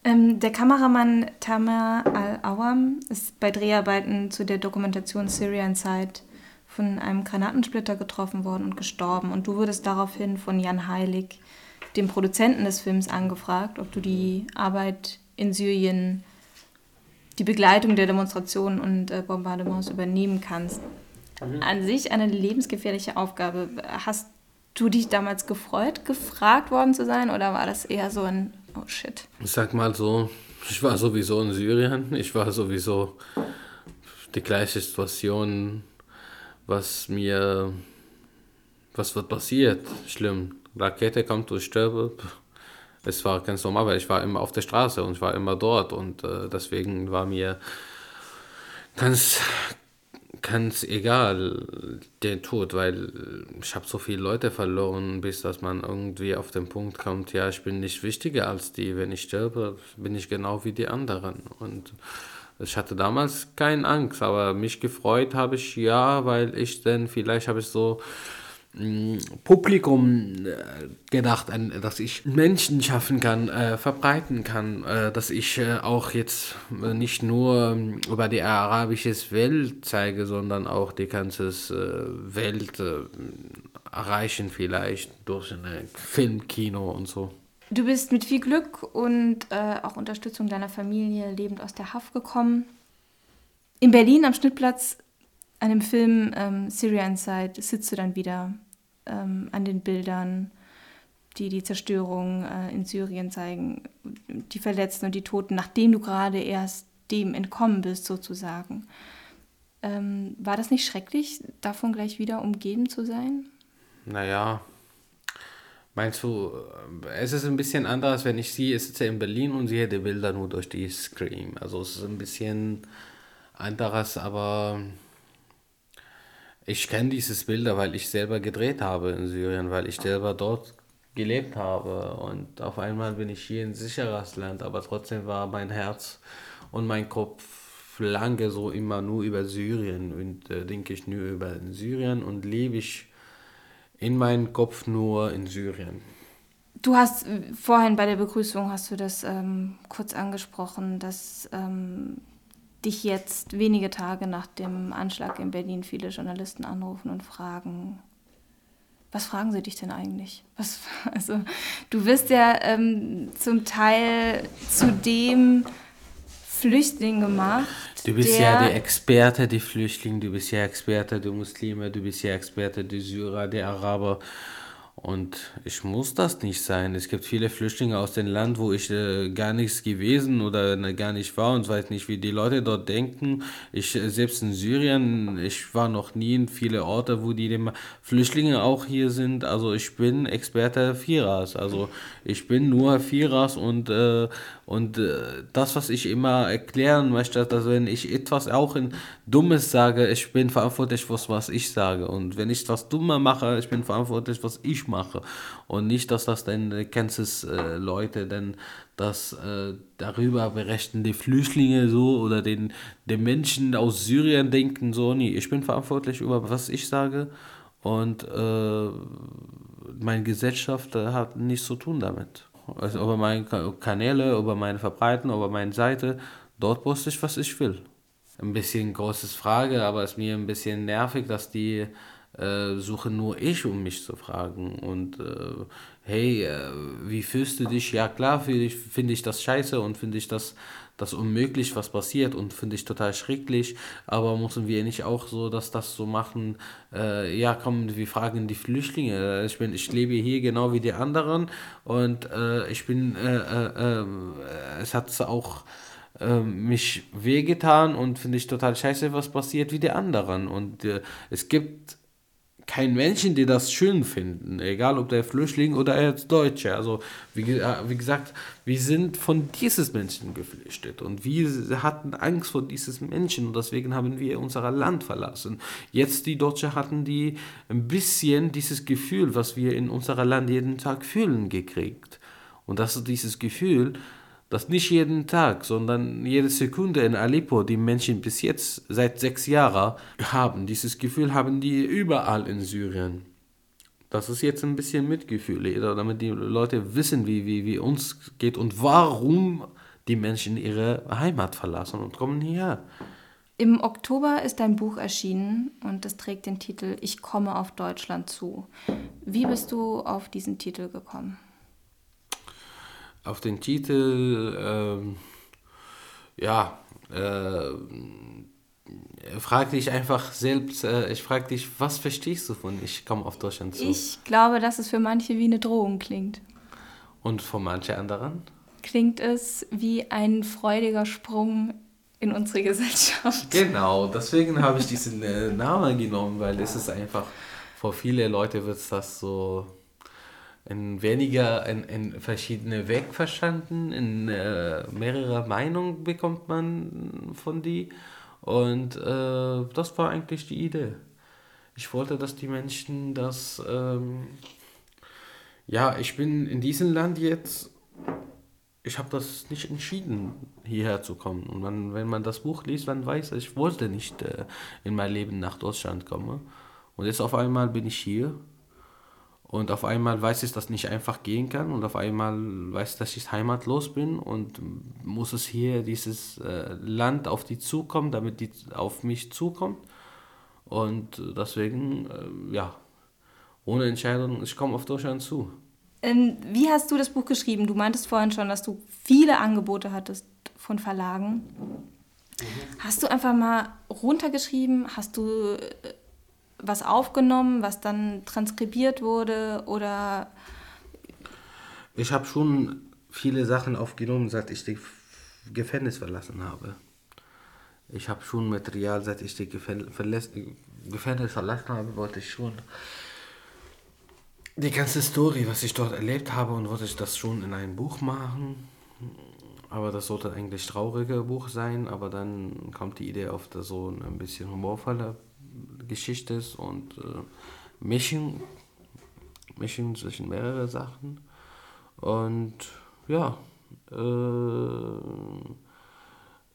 Ähm, der Kameramann Tamer Al-Awam ist bei Dreharbeiten zu der Dokumentation Syrian Side von einem Granatensplitter getroffen worden und gestorben. Und du wurdest daraufhin von Jan Heilig, dem Produzenten des Films, angefragt, ob du die Arbeit in Syrien, die Begleitung der Demonstrationen und äh, Bombardements übernehmen kannst. Mhm. An sich eine lebensgefährliche Aufgabe. Hast du dich damals gefreut, gefragt worden zu sein, oder war das eher so ein Oh shit? Ich sag mal so, ich war sowieso in Syrien, ich war sowieso die gleiche Situation was mir, was wird passiert? Schlimm. Rakete kommt und sterbe. Es war ganz normal, weil ich war immer auf der Straße und ich war immer dort und äh, deswegen war mir ganz, ganz egal der Tod, weil ich habe so viele Leute verloren, bis dass man irgendwie auf den Punkt kommt, ja, ich bin nicht wichtiger als die. Wenn ich sterbe, bin ich genau wie die anderen und ich hatte damals keine Angst, aber mich gefreut habe ich ja, weil ich dann vielleicht habe ich so Publikum äh, gedacht, dass ich Menschen schaffen kann, äh, verbreiten kann, äh, dass ich äh, auch jetzt äh, nicht nur ähm, über die arabische Welt zeige, sondern auch die ganze äh, Welt erreichen vielleicht durch ein Filmkino und so. Du bist mit viel Glück und auch Unterstützung deiner Familie lebend aus der Haft gekommen. In Berlin am Schnittplatz an dem Film ähm, Syrian Side sitzt du dann wieder ähm, an den Bildern, die die Zerstörung äh, in Syrien zeigen, die Verletzten und die Toten, nachdem du gerade erst dem entkommen bist, sozusagen. Ähm, war das nicht schrecklich, davon gleich wieder umgeben zu sein? Naja, Meinst du, äh, es ist ein bisschen anders, wenn ich sie, ich sitze in Berlin und sehe die Bilder nur durch die Screen. Also es ist ein bisschen anderes, aber ich kenne dieses Bilder, weil ich selber gedreht habe in Syrien, weil ich selber dort gelebt habe. Und auf einmal bin ich hier in sicheres Land, aber trotzdem war mein Herz und mein Kopf lange so immer nur über Syrien und äh, denke ich nur über Syrien und lebe ich in meinem Kopf nur in Syrien. Du hast äh, vorhin bei der Begrüßung hast du das ähm, kurz angesprochen, dass ähm, dich jetzt wenige Tage nach dem Anschlag in Berlin viele Journalisten anrufen und fragen, was fragen sie dich denn eigentlich? Was, [laughs] also, du wirst ja ähm, zum Teil zu dem Flüchtling gemacht. Du bist ja der Experte, die Flüchtlinge, du bist ja Experte, die Muslime, du bist ja Experte, die Syrer, die Araber. Und ich muss das nicht sein. Es gibt viele Flüchtlinge aus dem Land, wo ich äh, gar nichts gewesen oder äh, gar nicht war und weiß nicht, wie die Leute dort denken. Ich äh, selbst in Syrien, ich war noch nie in viele Orte, wo die Flüchtlinge auch hier sind. Also ich bin Experte Firas. Also ich bin nur Firas und äh, und äh, das, was ich immer erklären möchte, dass wenn ich etwas auch in Dummes sage, ich bin verantwortlich für was ich sage. Und wenn ich etwas Dummer mache, ich bin verantwortlich, was ich mache. Und nicht, dass das dann, äh, kennst es äh, Leute, denn das äh, darüber berechnen die Flüchtlinge so oder den, den Menschen aus Syrien denken so, nee, ich bin verantwortlich über was ich sage. Und äh, meine Gesellschaft hat nichts zu tun damit. also über meine Kanäle, über meine Verbreiten, über meine Seite. Dort poste ich, was ich will. Ein bisschen großes Frage, aber es ist mir ein bisschen nervig, dass die äh, suchen nur ich, um mich zu fragen. Und äh, hey, äh, wie fühlst du dich? Ja klar, finde ich, find ich das scheiße und finde ich das, das unmöglich, was passiert und finde ich total schrecklich. Aber müssen wir nicht auch so, dass das so machen? Äh, ja, komm, wir fragen die Flüchtlinge. Ich bin, ich lebe hier genau wie die anderen und äh, ich bin, äh, es hat auch mich wehgetan und finde ich total scheiße, was passiert wie die anderen. Und es gibt kein Menschen, die das schön finden, egal ob der Flüchtling oder er ist Deutscher. Also wie, wie gesagt, wir sind von dieses Menschen geflüchtet und wir hatten Angst vor dieses Menschen und deswegen haben wir unser Land verlassen. Jetzt die Deutschen hatten die ein bisschen dieses Gefühl, was wir in unserem Land jeden Tag fühlen, gekriegt. Und das ist dieses Gefühl, dass nicht jeden Tag, sondern jede Sekunde in Aleppo die Menschen bis jetzt seit sechs Jahren haben. Dieses Gefühl haben die überall in Syrien. Das ist jetzt ein bisschen Mitgefühl, damit die Leute wissen, wie, wie, wie uns geht und warum die Menschen ihre Heimat verlassen und kommen hierher. Im Oktober ist dein Buch erschienen und es trägt den Titel Ich komme auf Deutschland zu. Wie bist du auf diesen Titel gekommen? Auf den Titel, ähm, ja, äh, frag dich einfach selbst, äh, ich frage dich, was verstehst du von Ich komme auf Deutschland zu? Ich glaube, dass es für manche wie eine Drohung klingt. Und für manche anderen? Klingt es wie ein freudiger Sprung in unsere Gesellschaft. Genau, deswegen habe ich diesen äh, Namen genommen, weil es ist einfach, vor viele Leute wird das so in weniger, in, in verschiedene Weg verstanden, in äh, mehrere Meinungen bekommt man von die. Und äh, das war eigentlich die Idee. Ich wollte, dass die Menschen das, ähm, ja, ich bin in diesem Land jetzt, ich habe das nicht entschieden, hierher zu kommen. Und man, wenn man das Buch liest, dann weiß ich, wollte nicht äh, in mein Leben nach Deutschland kommen. Und jetzt auf einmal bin ich hier und auf einmal weiß ich, dass nicht einfach gehen kann und auf einmal weiß ich, dass ich heimatlos bin und muss es hier dieses äh, Land auf die zukommen, damit die auf mich zukommt. Und deswegen, äh, ja, ohne Entscheidung, ich komme auf Deutschland zu. Ähm, wie hast du das Buch geschrieben? Du meintest vorhin schon, dass du viele Angebote hattest von Verlagen. Mhm. Hast du einfach mal runtergeschrieben? Hast du äh, was aufgenommen, was dann transkribiert wurde oder? Ich habe schon viele Sachen aufgenommen, seit ich das Gefängnis verlassen habe. Ich habe schon Material, seit ich das Gefängnis verlassen habe, wollte ich schon die ganze Story, was ich dort erlebt habe und wollte ich das schon in ein Buch machen. Aber das sollte eigentlich trauriger Buch sein, aber dann kommt die Idee auf, so ein bisschen humorvoller Geschichte ist und äh, Mischen, Mischen zwischen mehrere Sachen. Und ja, äh,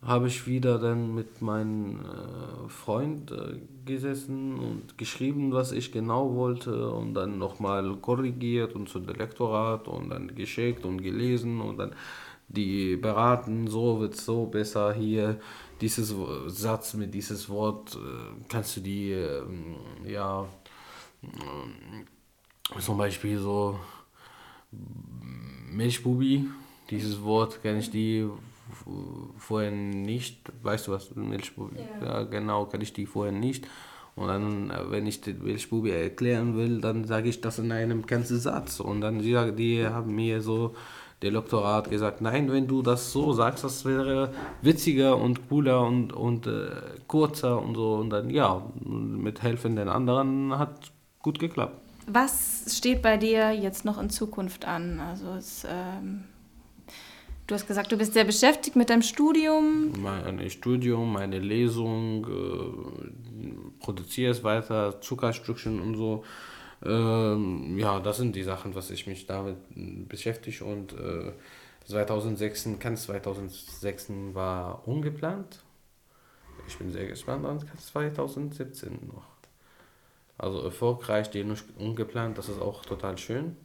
habe ich wieder dann mit meinem äh, Freund äh, gesessen und geschrieben, was ich genau wollte und dann nochmal korrigiert und zu Lektorat und dann geschickt und gelesen und dann die beraten, so wird es so besser hier dieses Satz mit dieses Wort äh, kannst du die, ähm, ja, äh, zum Beispiel so Milchbubi, dieses Wort kenne ich die vorher nicht, weißt du was, Milchbubi, ja. ja genau, kenne ich die vorher nicht. Und dann, äh, wenn ich die Milchbubi erklären will, dann sage ich das in einem ganzen Satz. Und dann, die, die haben mir so der Doktorat gesagt, nein, wenn du das so sagst, das wäre witziger und cooler und, und äh, kurzer und so. Und dann, ja, mit Helfen den anderen hat gut geklappt. Was steht bei dir jetzt noch in Zukunft an? Also es, ähm, du hast gesagt, du bist sehr beschäftigt mit deinem Studium. Mein Studium, meine Lesung, äh, produziere es weiter, Zuckerstückchen und so. Ähm, ja, das sind die Sachen, was ich mich damit beschäftige und äh, 2006, kann 2006 war ungeplant. Ich bin sehr gespannt, dann kann 2017 noch. Also erfolgreich, den ungeplant, das ist auch total schön.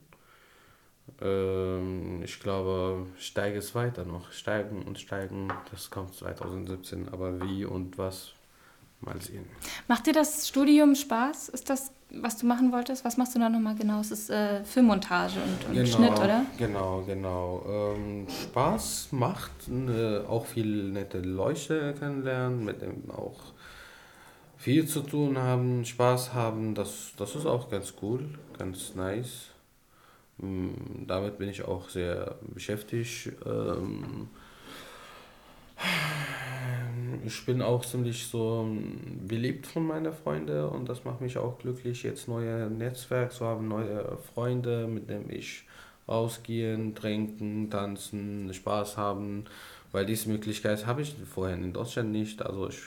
Ähm, ich glaube, steige es weiter noch. Steigen und steigen, das kommt 2017. Aber wie und was, mal sehen. Macht dir das Studium Spaß? Ist das, was du machen wolltest? Was machst du da nochmal genau? Es ist äh, Filmmontage und, und genau, Schnitt, oder? Genau, genau. Ähm, Spaß macht, äh, auch viel nette Leute kennenlernen, mit dem auch viel zu tun haben, Spaß haben. Das, das ist auch ganz cool, ganz nice. Mm, Damit bin ich auch sehr beschäftigt. Ähm, ich bin auch ziemlich so beliebt von meinen Freunden und das macht mich auch glücklich, jetzt neue Netzwerk zu haben, neue Freunde, mit denen ich rausgehen, trinken, tanzen, Spaß haben, weil diese Möglichkeit habe ich vorher in Deutschland nicht. Also ich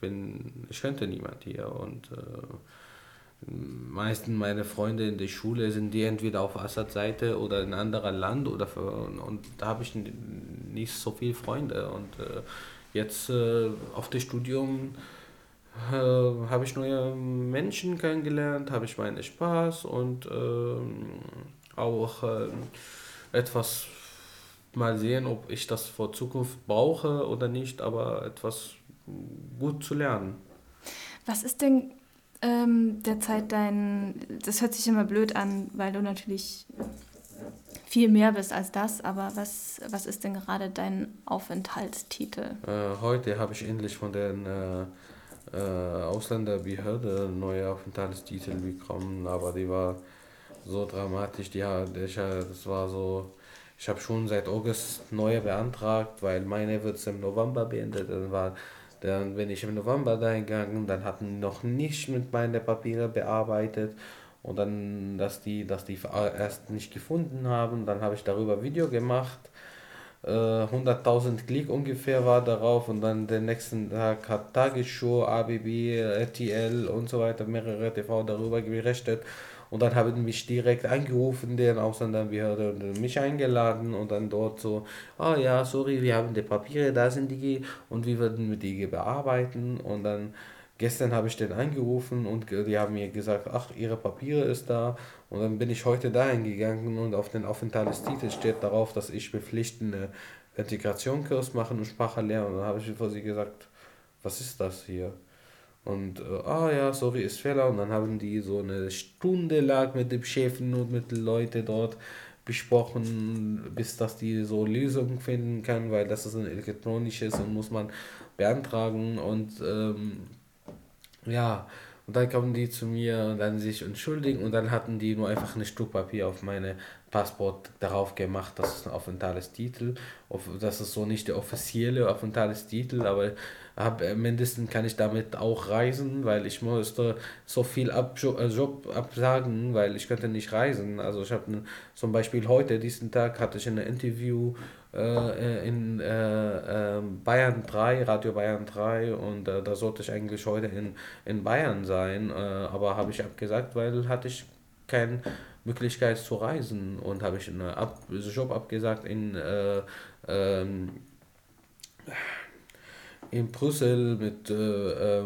bin, ich kannte niemand hier und äh, meisten meiner Freunde in der Schule sind die entweder auf Assad-Seite oder in einem anderen Land oder für, und da habe ich nicht so viele Freunde und äh, jetzt äh, auf dem Studium äh, habe ich neue Menschen kennengelernt, habe ich meinen Spaß und ähm, auch äh, etwas mal sehen, ob ich das vor Zukunft brauche oder nicht, aber etwas gut zu lernen. Was ist denn ähm, derzeit dein, das hört sich immer blöd an, weil du natürlich viel mehr bist als das, aber was, was ist denn gerade dein Aufenthaltstitel? Äh, heute habe ich endlich von der äh, äh, Ausländerbehörde neue Aufenthaltstitel bekommen, aber die war so dramatisch, die, ich, das war so, ich habe schon seit August neue beantragt, weil meine wird im November beendet, dann war dann bin ich im November da gegangen, dann hatten noch nicht mit meinen Papieren bearbeitet und dann, dass die, dass die erst nicht gefunden haben, dann habe ich darüber Video gemacht. Äh, 100.000 Klick ungefähr war darauf und dann den nächsten Tag hat Tagesschau, ABB, RTL und so weiter, mehrere TV darüber berichtet und dann haben mich direkt angerufen, deren Ausländerbehörde, und mich eingeladen und dann dort so, ah oh ja, sorry, wir haben die Papiere, da sind die und wir würden mit die bearbeiten. Und dann gestern habe ich den angerufen und die haben mir gesagt, ach, ihre Papiere ist da. Und dann bin ich heute dahin gegangen und auf den Aufenthaltstitel steht darauf, dass ich bepflichtende Integrationskurs machen und Sprache lernen. Und dann habe ich vor sie gesagt, was ist das hier? Und, äh, ah ja, sorry, ist Fehler. Und dann haben die so eine Stunde lang mit dem Chefen und mit den Leuten dort besprochen, bis dass die so Lösungen finden kann, weil das ist ein elektronisches und muss man beantragen. Und ähm, ja, und dann kommen die zu mir und dann sich entschuldigen und dann hatten die nur einfach ein Stück Papier auf meine Passport darauf gemacht, das ist ein Aufenthaltstitel. Das ist so nicht der offizielle Aufenthaltstitel, aber hab, äh, mindestens kann ich damit auch reisen, weil ich musste so viel äh, Job absagen, weil ich könnte nicht reisen. Also ich habe zum Beispiel heute, diesen Tag, hatte ich ein Interview äh, in äh, äh, Bayern 3, Radio Bayern 3 und äh, da sollte ich eigentlich heute in, in Bayern sein, aber habe ich abgesagt, weil hatte ich keine Möglichkeit zu reisen und habe ich einen Ab Job abgesagt in ähm, in Brüssel mit äh, äh,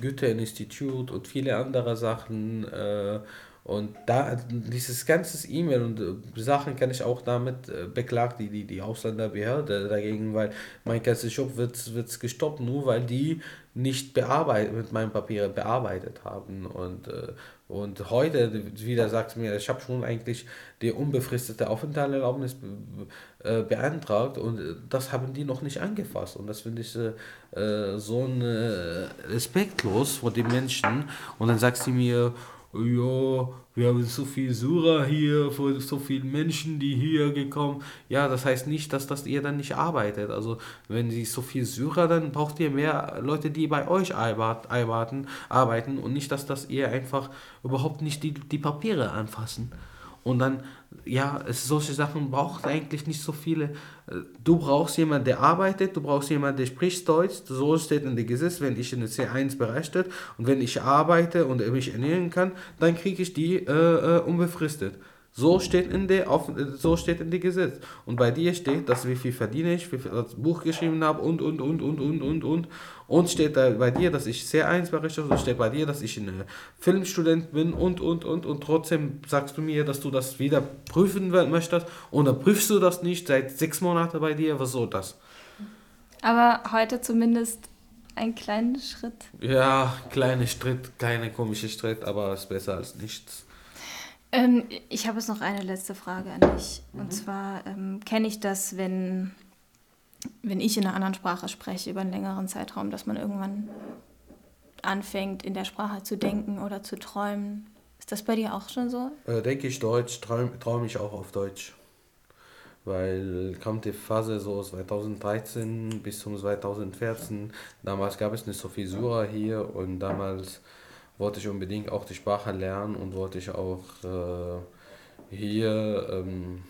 Goethe-Institut und viele andere Sachen. Äh, und da dieses ganze E-Mail und äh, Sachen kann ich auch damit äh, beklagt, die, die, die Ausländerbehörde dagegen, weil mein ganzer Job wird, wird gestoppt, nur weil die nicht bearbeitet, mit meinen Papieren bearbeitet haben. Und, äh, und heute, wieder sagt mir, ich habe schon eigentlich die unbefristete Aufenthaltserlaubnis äh, beantragt und äh, das haben die noch nicht angefasst. Und das finde ich äh, so ein, äh, respektlos vor den Menschen. Und dann sagt sie mir, ja, wir haben so viel Sura hier, so viele Menschen, die hier gekommen. Ja, das heißt nicht, dass das ihr dann nicht arbeitet. Also wenn sie so viel Syrer, dann braucht ihr mehr Leute, die bei euch arbeiten, arbeiten und nicht, dass das ihr einfach überhaupt nicht die, die Papiere anfassen. Und dann, ja, es, solche Sachen braucht eigentlich nicht so viele. Du brauchst jemanden, der arbeitet, du brauchst jemanden, der spricht Deutsch. So steht in der Gesetz, wenn ich in der C1 berechnet und wenn ich arbeite und mich ernähren kann, dann kriege ich die äh, äh, unbefristet. So steht in der auf, so steht in die Gesetz. Und bei dir steht, dass wie viel verdiene ich, wie viel das Buch geschrieben habe und und und und und und und. Und steht da bei dir, dass ich sehr einsberechtigt und steht bei dir, dass ich ein Filmstudent bin und und und und trotzdem sagst du mir, dass du das wieder prüfen möchtest und dann prüfst du das nicht seit sechs Monaten bei dir. Was soll das? Aber heute zumindest ein kleiner Schritt. Ja, kleiner Schritt, kleiner komischer Schritt, aber ist besser als nichts. Ähm, ich habe jetzt noch eine letzte Frage an dich. Mhm. Und zwar ähm, kenne ich das, wenn, wenn ich in einer anderen Sprache spreche über einen längeren Zeitraum, dass man irgendwann anfängt, in der Sprache zu denken oder zu träumen. Ist das bei dir auch schon so? Äh, denke ich Deutsch, träume träum ich auch auf Deutsch. Weil kommt die Phase so 2013 bis zum 2014. Damals gab es nicht so viel Sura hier und damals wollte ich unbedingt auch die Sprache lernen und wollte ich auch äh, hier ähm,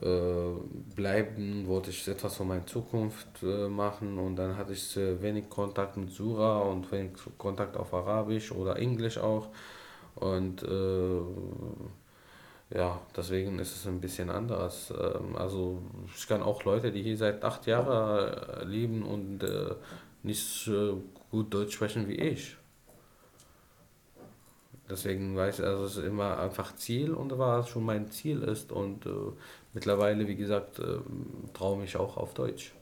äh, bleiben, wollte ich etwas von meiner Zukunft äh, machen und dann hatte ich wenig Kontakt mit Sura und wenig Kontakt auf Arabisch oder Englisch auch und äh, ja, deswegen ist es ein bisschen anders. Ähm, also ich kann auch Leute, die hier seit acht Jahren leben und äh, nicht so gut Deutsch sprechen wie ich. Deswegen weiß ich, also es ist immer einfach Ziel und was schon mein Ziel ist. Und äh, mittlerweile, wie gesagt, äh, traue ich auch auf Deutsch.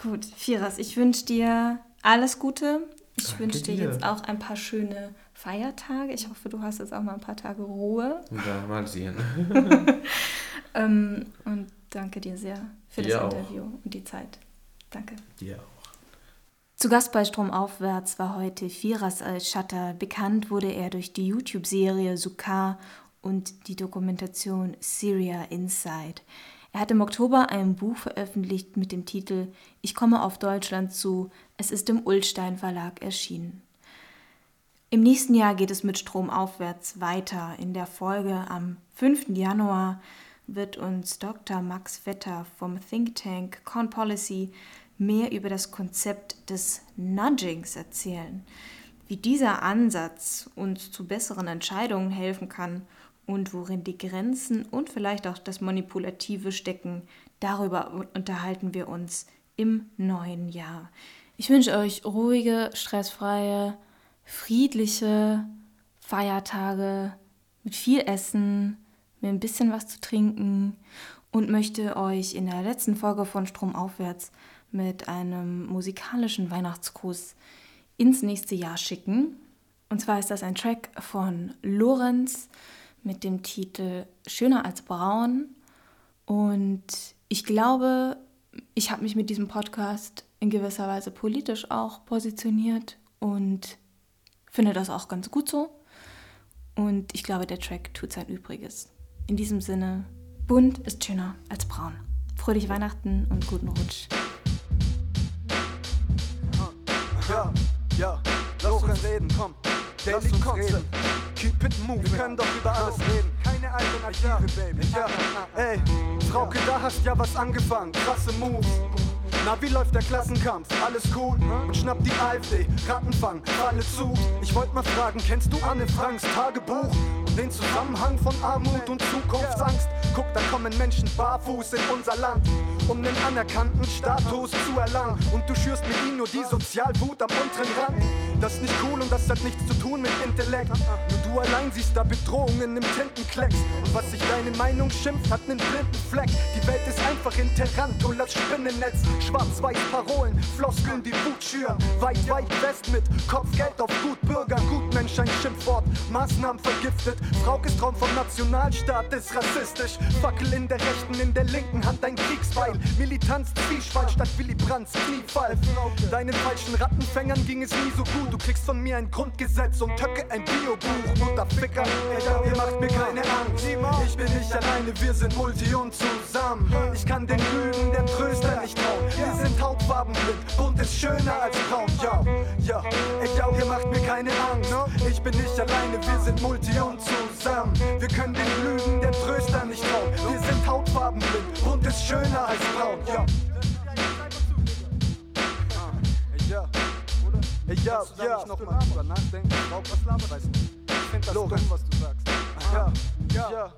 Gut, Firas, ich wünsche dir alles Gute. Ich wünsche dir jetzt auch ein paar schöne Feiertage. Ich hoffe, du hast jetzt auch mal ein paar Tage Ruhe. Ja, mal sehen. [laughs] ähm, und danke dir sehr für dir das Interview auch. und die Zeit. Danke. Dir auch. Zu Gast bei Stromaufwärts war heute Firas al-Shatter. Bekannt wurde er durch die YouTube-Serie Sukar und die Dokumentation Syria Inside. Er hat im Oktober ein Buch veröffentlicht mit dem Titel Ich komme auf Deutschland zu. Es ist im Ullstein Verlag erschienen. Im nächsten Jahr geht es mit Stromaufwärts weiter. In der Folge am 5. Januar wird uns Dr. Max Vetter vom Think Tank Corn Policy mehr über das Konzept des Nudgings erzählen, wie dieser Ansatz uns zu besseren Entscheidungen helfen kann und worin die Grenzen und vielleicht auch das Manipulative stecken. Darüber unterhalten wir uns im neuen Jahr. Ich wünsche euch ruhige, stressfreie, friedliche Feiertage mit viel Essen, mit ein bisschen was zu trinken und möchte euch in der letzten Folge von Stromaufwärts mit einem musikalischen Weihnachtsgruß ins nächste Jahr schicken. Und zwar ist das ein Track von Lorenz mit dem Titel Schöner als Braun. Und ich glaube, ich habe mich mit diesem Podcast in gewisser Weise politisch auch positioniert und finde das auch ganz gut so. Und ich glaube, der Track tut sein Übriges. In diesem Sinne, bunt ist schöner als braun. Fröhliche Weihnachten und guten Rutsch. Ja, ja, lass uns reden, komm. Daily lass uns Concept. reden. Keep it moving. Wir können doch über alles reden. Keine Alternative, Baby. Ja, ey, Frauke, da hast ja was angefangen. Krasse Moves. Na, wie läuft der Klassenkampf? Alles cool? Und schnapp die AfD, Rattenfang, Falle zu. Ich wollte mal fragen, kennst du Anne Franks Tagebuch? Den Zusammenhang von Armut und Zukunftsangst. Guck, da kommen Menschen barfuß in unser Land, um einen anerkannten Status zu erlangen. Und du schürst mit ihnen nur die Sozialwut am unteren Rand. Das ist nicht cool und das hat nichts zu tun mit Intellekt. Nur du allein siehst da Bedrohungen im Tintenklecks. Und was sich deine Meinung schimpft, hat einen blinden Fleck. Die Welt ist einfach in Tarantulas Spinnennetz. Schwarz-weiß Parolen, Floskeln, die Wut schüren. Weit, weit west mit Kopfgeld auf Gutbürger, Gutmensch ein Schimpfwort. Maßnahmen vergiftet, Fraukes Traum vom Nationalstaat ist rassistisch. Fackel in der rechten, in der linken Hand ein Kriegsbeil. Militanz, Zwiespalt statt Willy Brandts Kniefall. Deinen falschen Rattenfängern ging es nie so gut. Du kriegst von mir ein Grundgesetz und Töcke ein Biobuch. Mutter Ficker, ihr macht mir keine Angst. Ich bin nicht alleine, wir sind Multi und zusammen. Ich kann den Lügen der Tröster nicht trauen. Wir sind hautfarbenblind, bunt ist schöner als braun. Ja, ja, ich ihr macht mir keine Angst. Ich bin nicht alleine, wir sind Multi und zusammen. Wir können den Lügen der Tröster nicht trauen. Wir sind hautfarbenblind, bunt ist schöner als braun. Ja, ja, ja. Ich noch mal drüber nachdenken. Was laber Ich find das dumm, was du sagst. Ja, ja.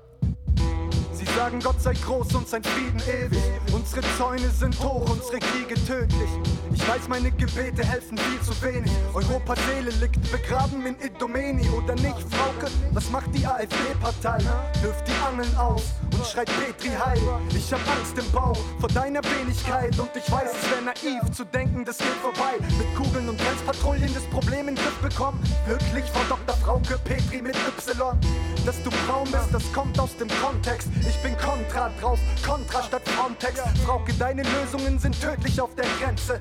Sie sagen, Gott sei groß und sein Frieden ewig. Unsere Zäune sind hoch, unsere Kriege tödlich. Ich weiß, meine Gebete helfen viel zu wenig. Europas Seele liegt begraben in Idomeni oder nicht, Frauke? Was macht die AfD-Partei? Wirft die Angeln aus schreit Petri heil. Ich hab Angst im Bauch vor deiner Wenigkeit und ich weiß, es wäre naiv zu denken, das geht vorbei. Mit Kugeln und Grenzpatrouillen das Problem in Griff bekommen. Wirklich, Frau Dr. Frauke Petri mit Y. Dass du braun bist, das kommt aus dem Kontext. Ich bin Kontra drauf, Kontra statt Frontex. Frauke, deine Lösungen sind tödlich auf der Grenze.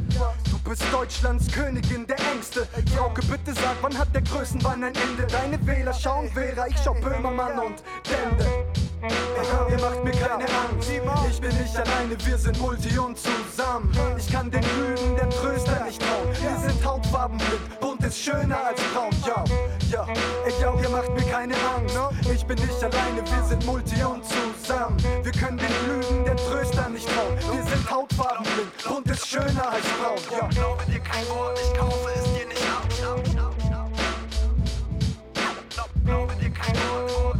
Du bist Deutschlands Königin der Ängste. Frauke, bitte sag, wann hat der Größenwahn ein Ende? Deine Wähler schauen Vera, ich schau Böhmermann und Dende. Komm, ihr macht mir keine Angst. Ich bin nicht alleine, wir sind Multi und zusammen. Ich kann den Lügen, der Tröster nicht trauen. Wir sind hautfarbenblind, bunt ist schöner als braun. Ja, ja, ich glaub, ihr macht mir keine Angst. Ich bin nicht alleine, wir sind Multi und zusammen. Wir können den Lügen, der Tröster nicht trauen. Wir sind hautfarbenblind, bunt ist schöner als braun. Ja, glaube dir kein Wort, ich kaufe es dir nicht ab. Glaube dir kein Wort.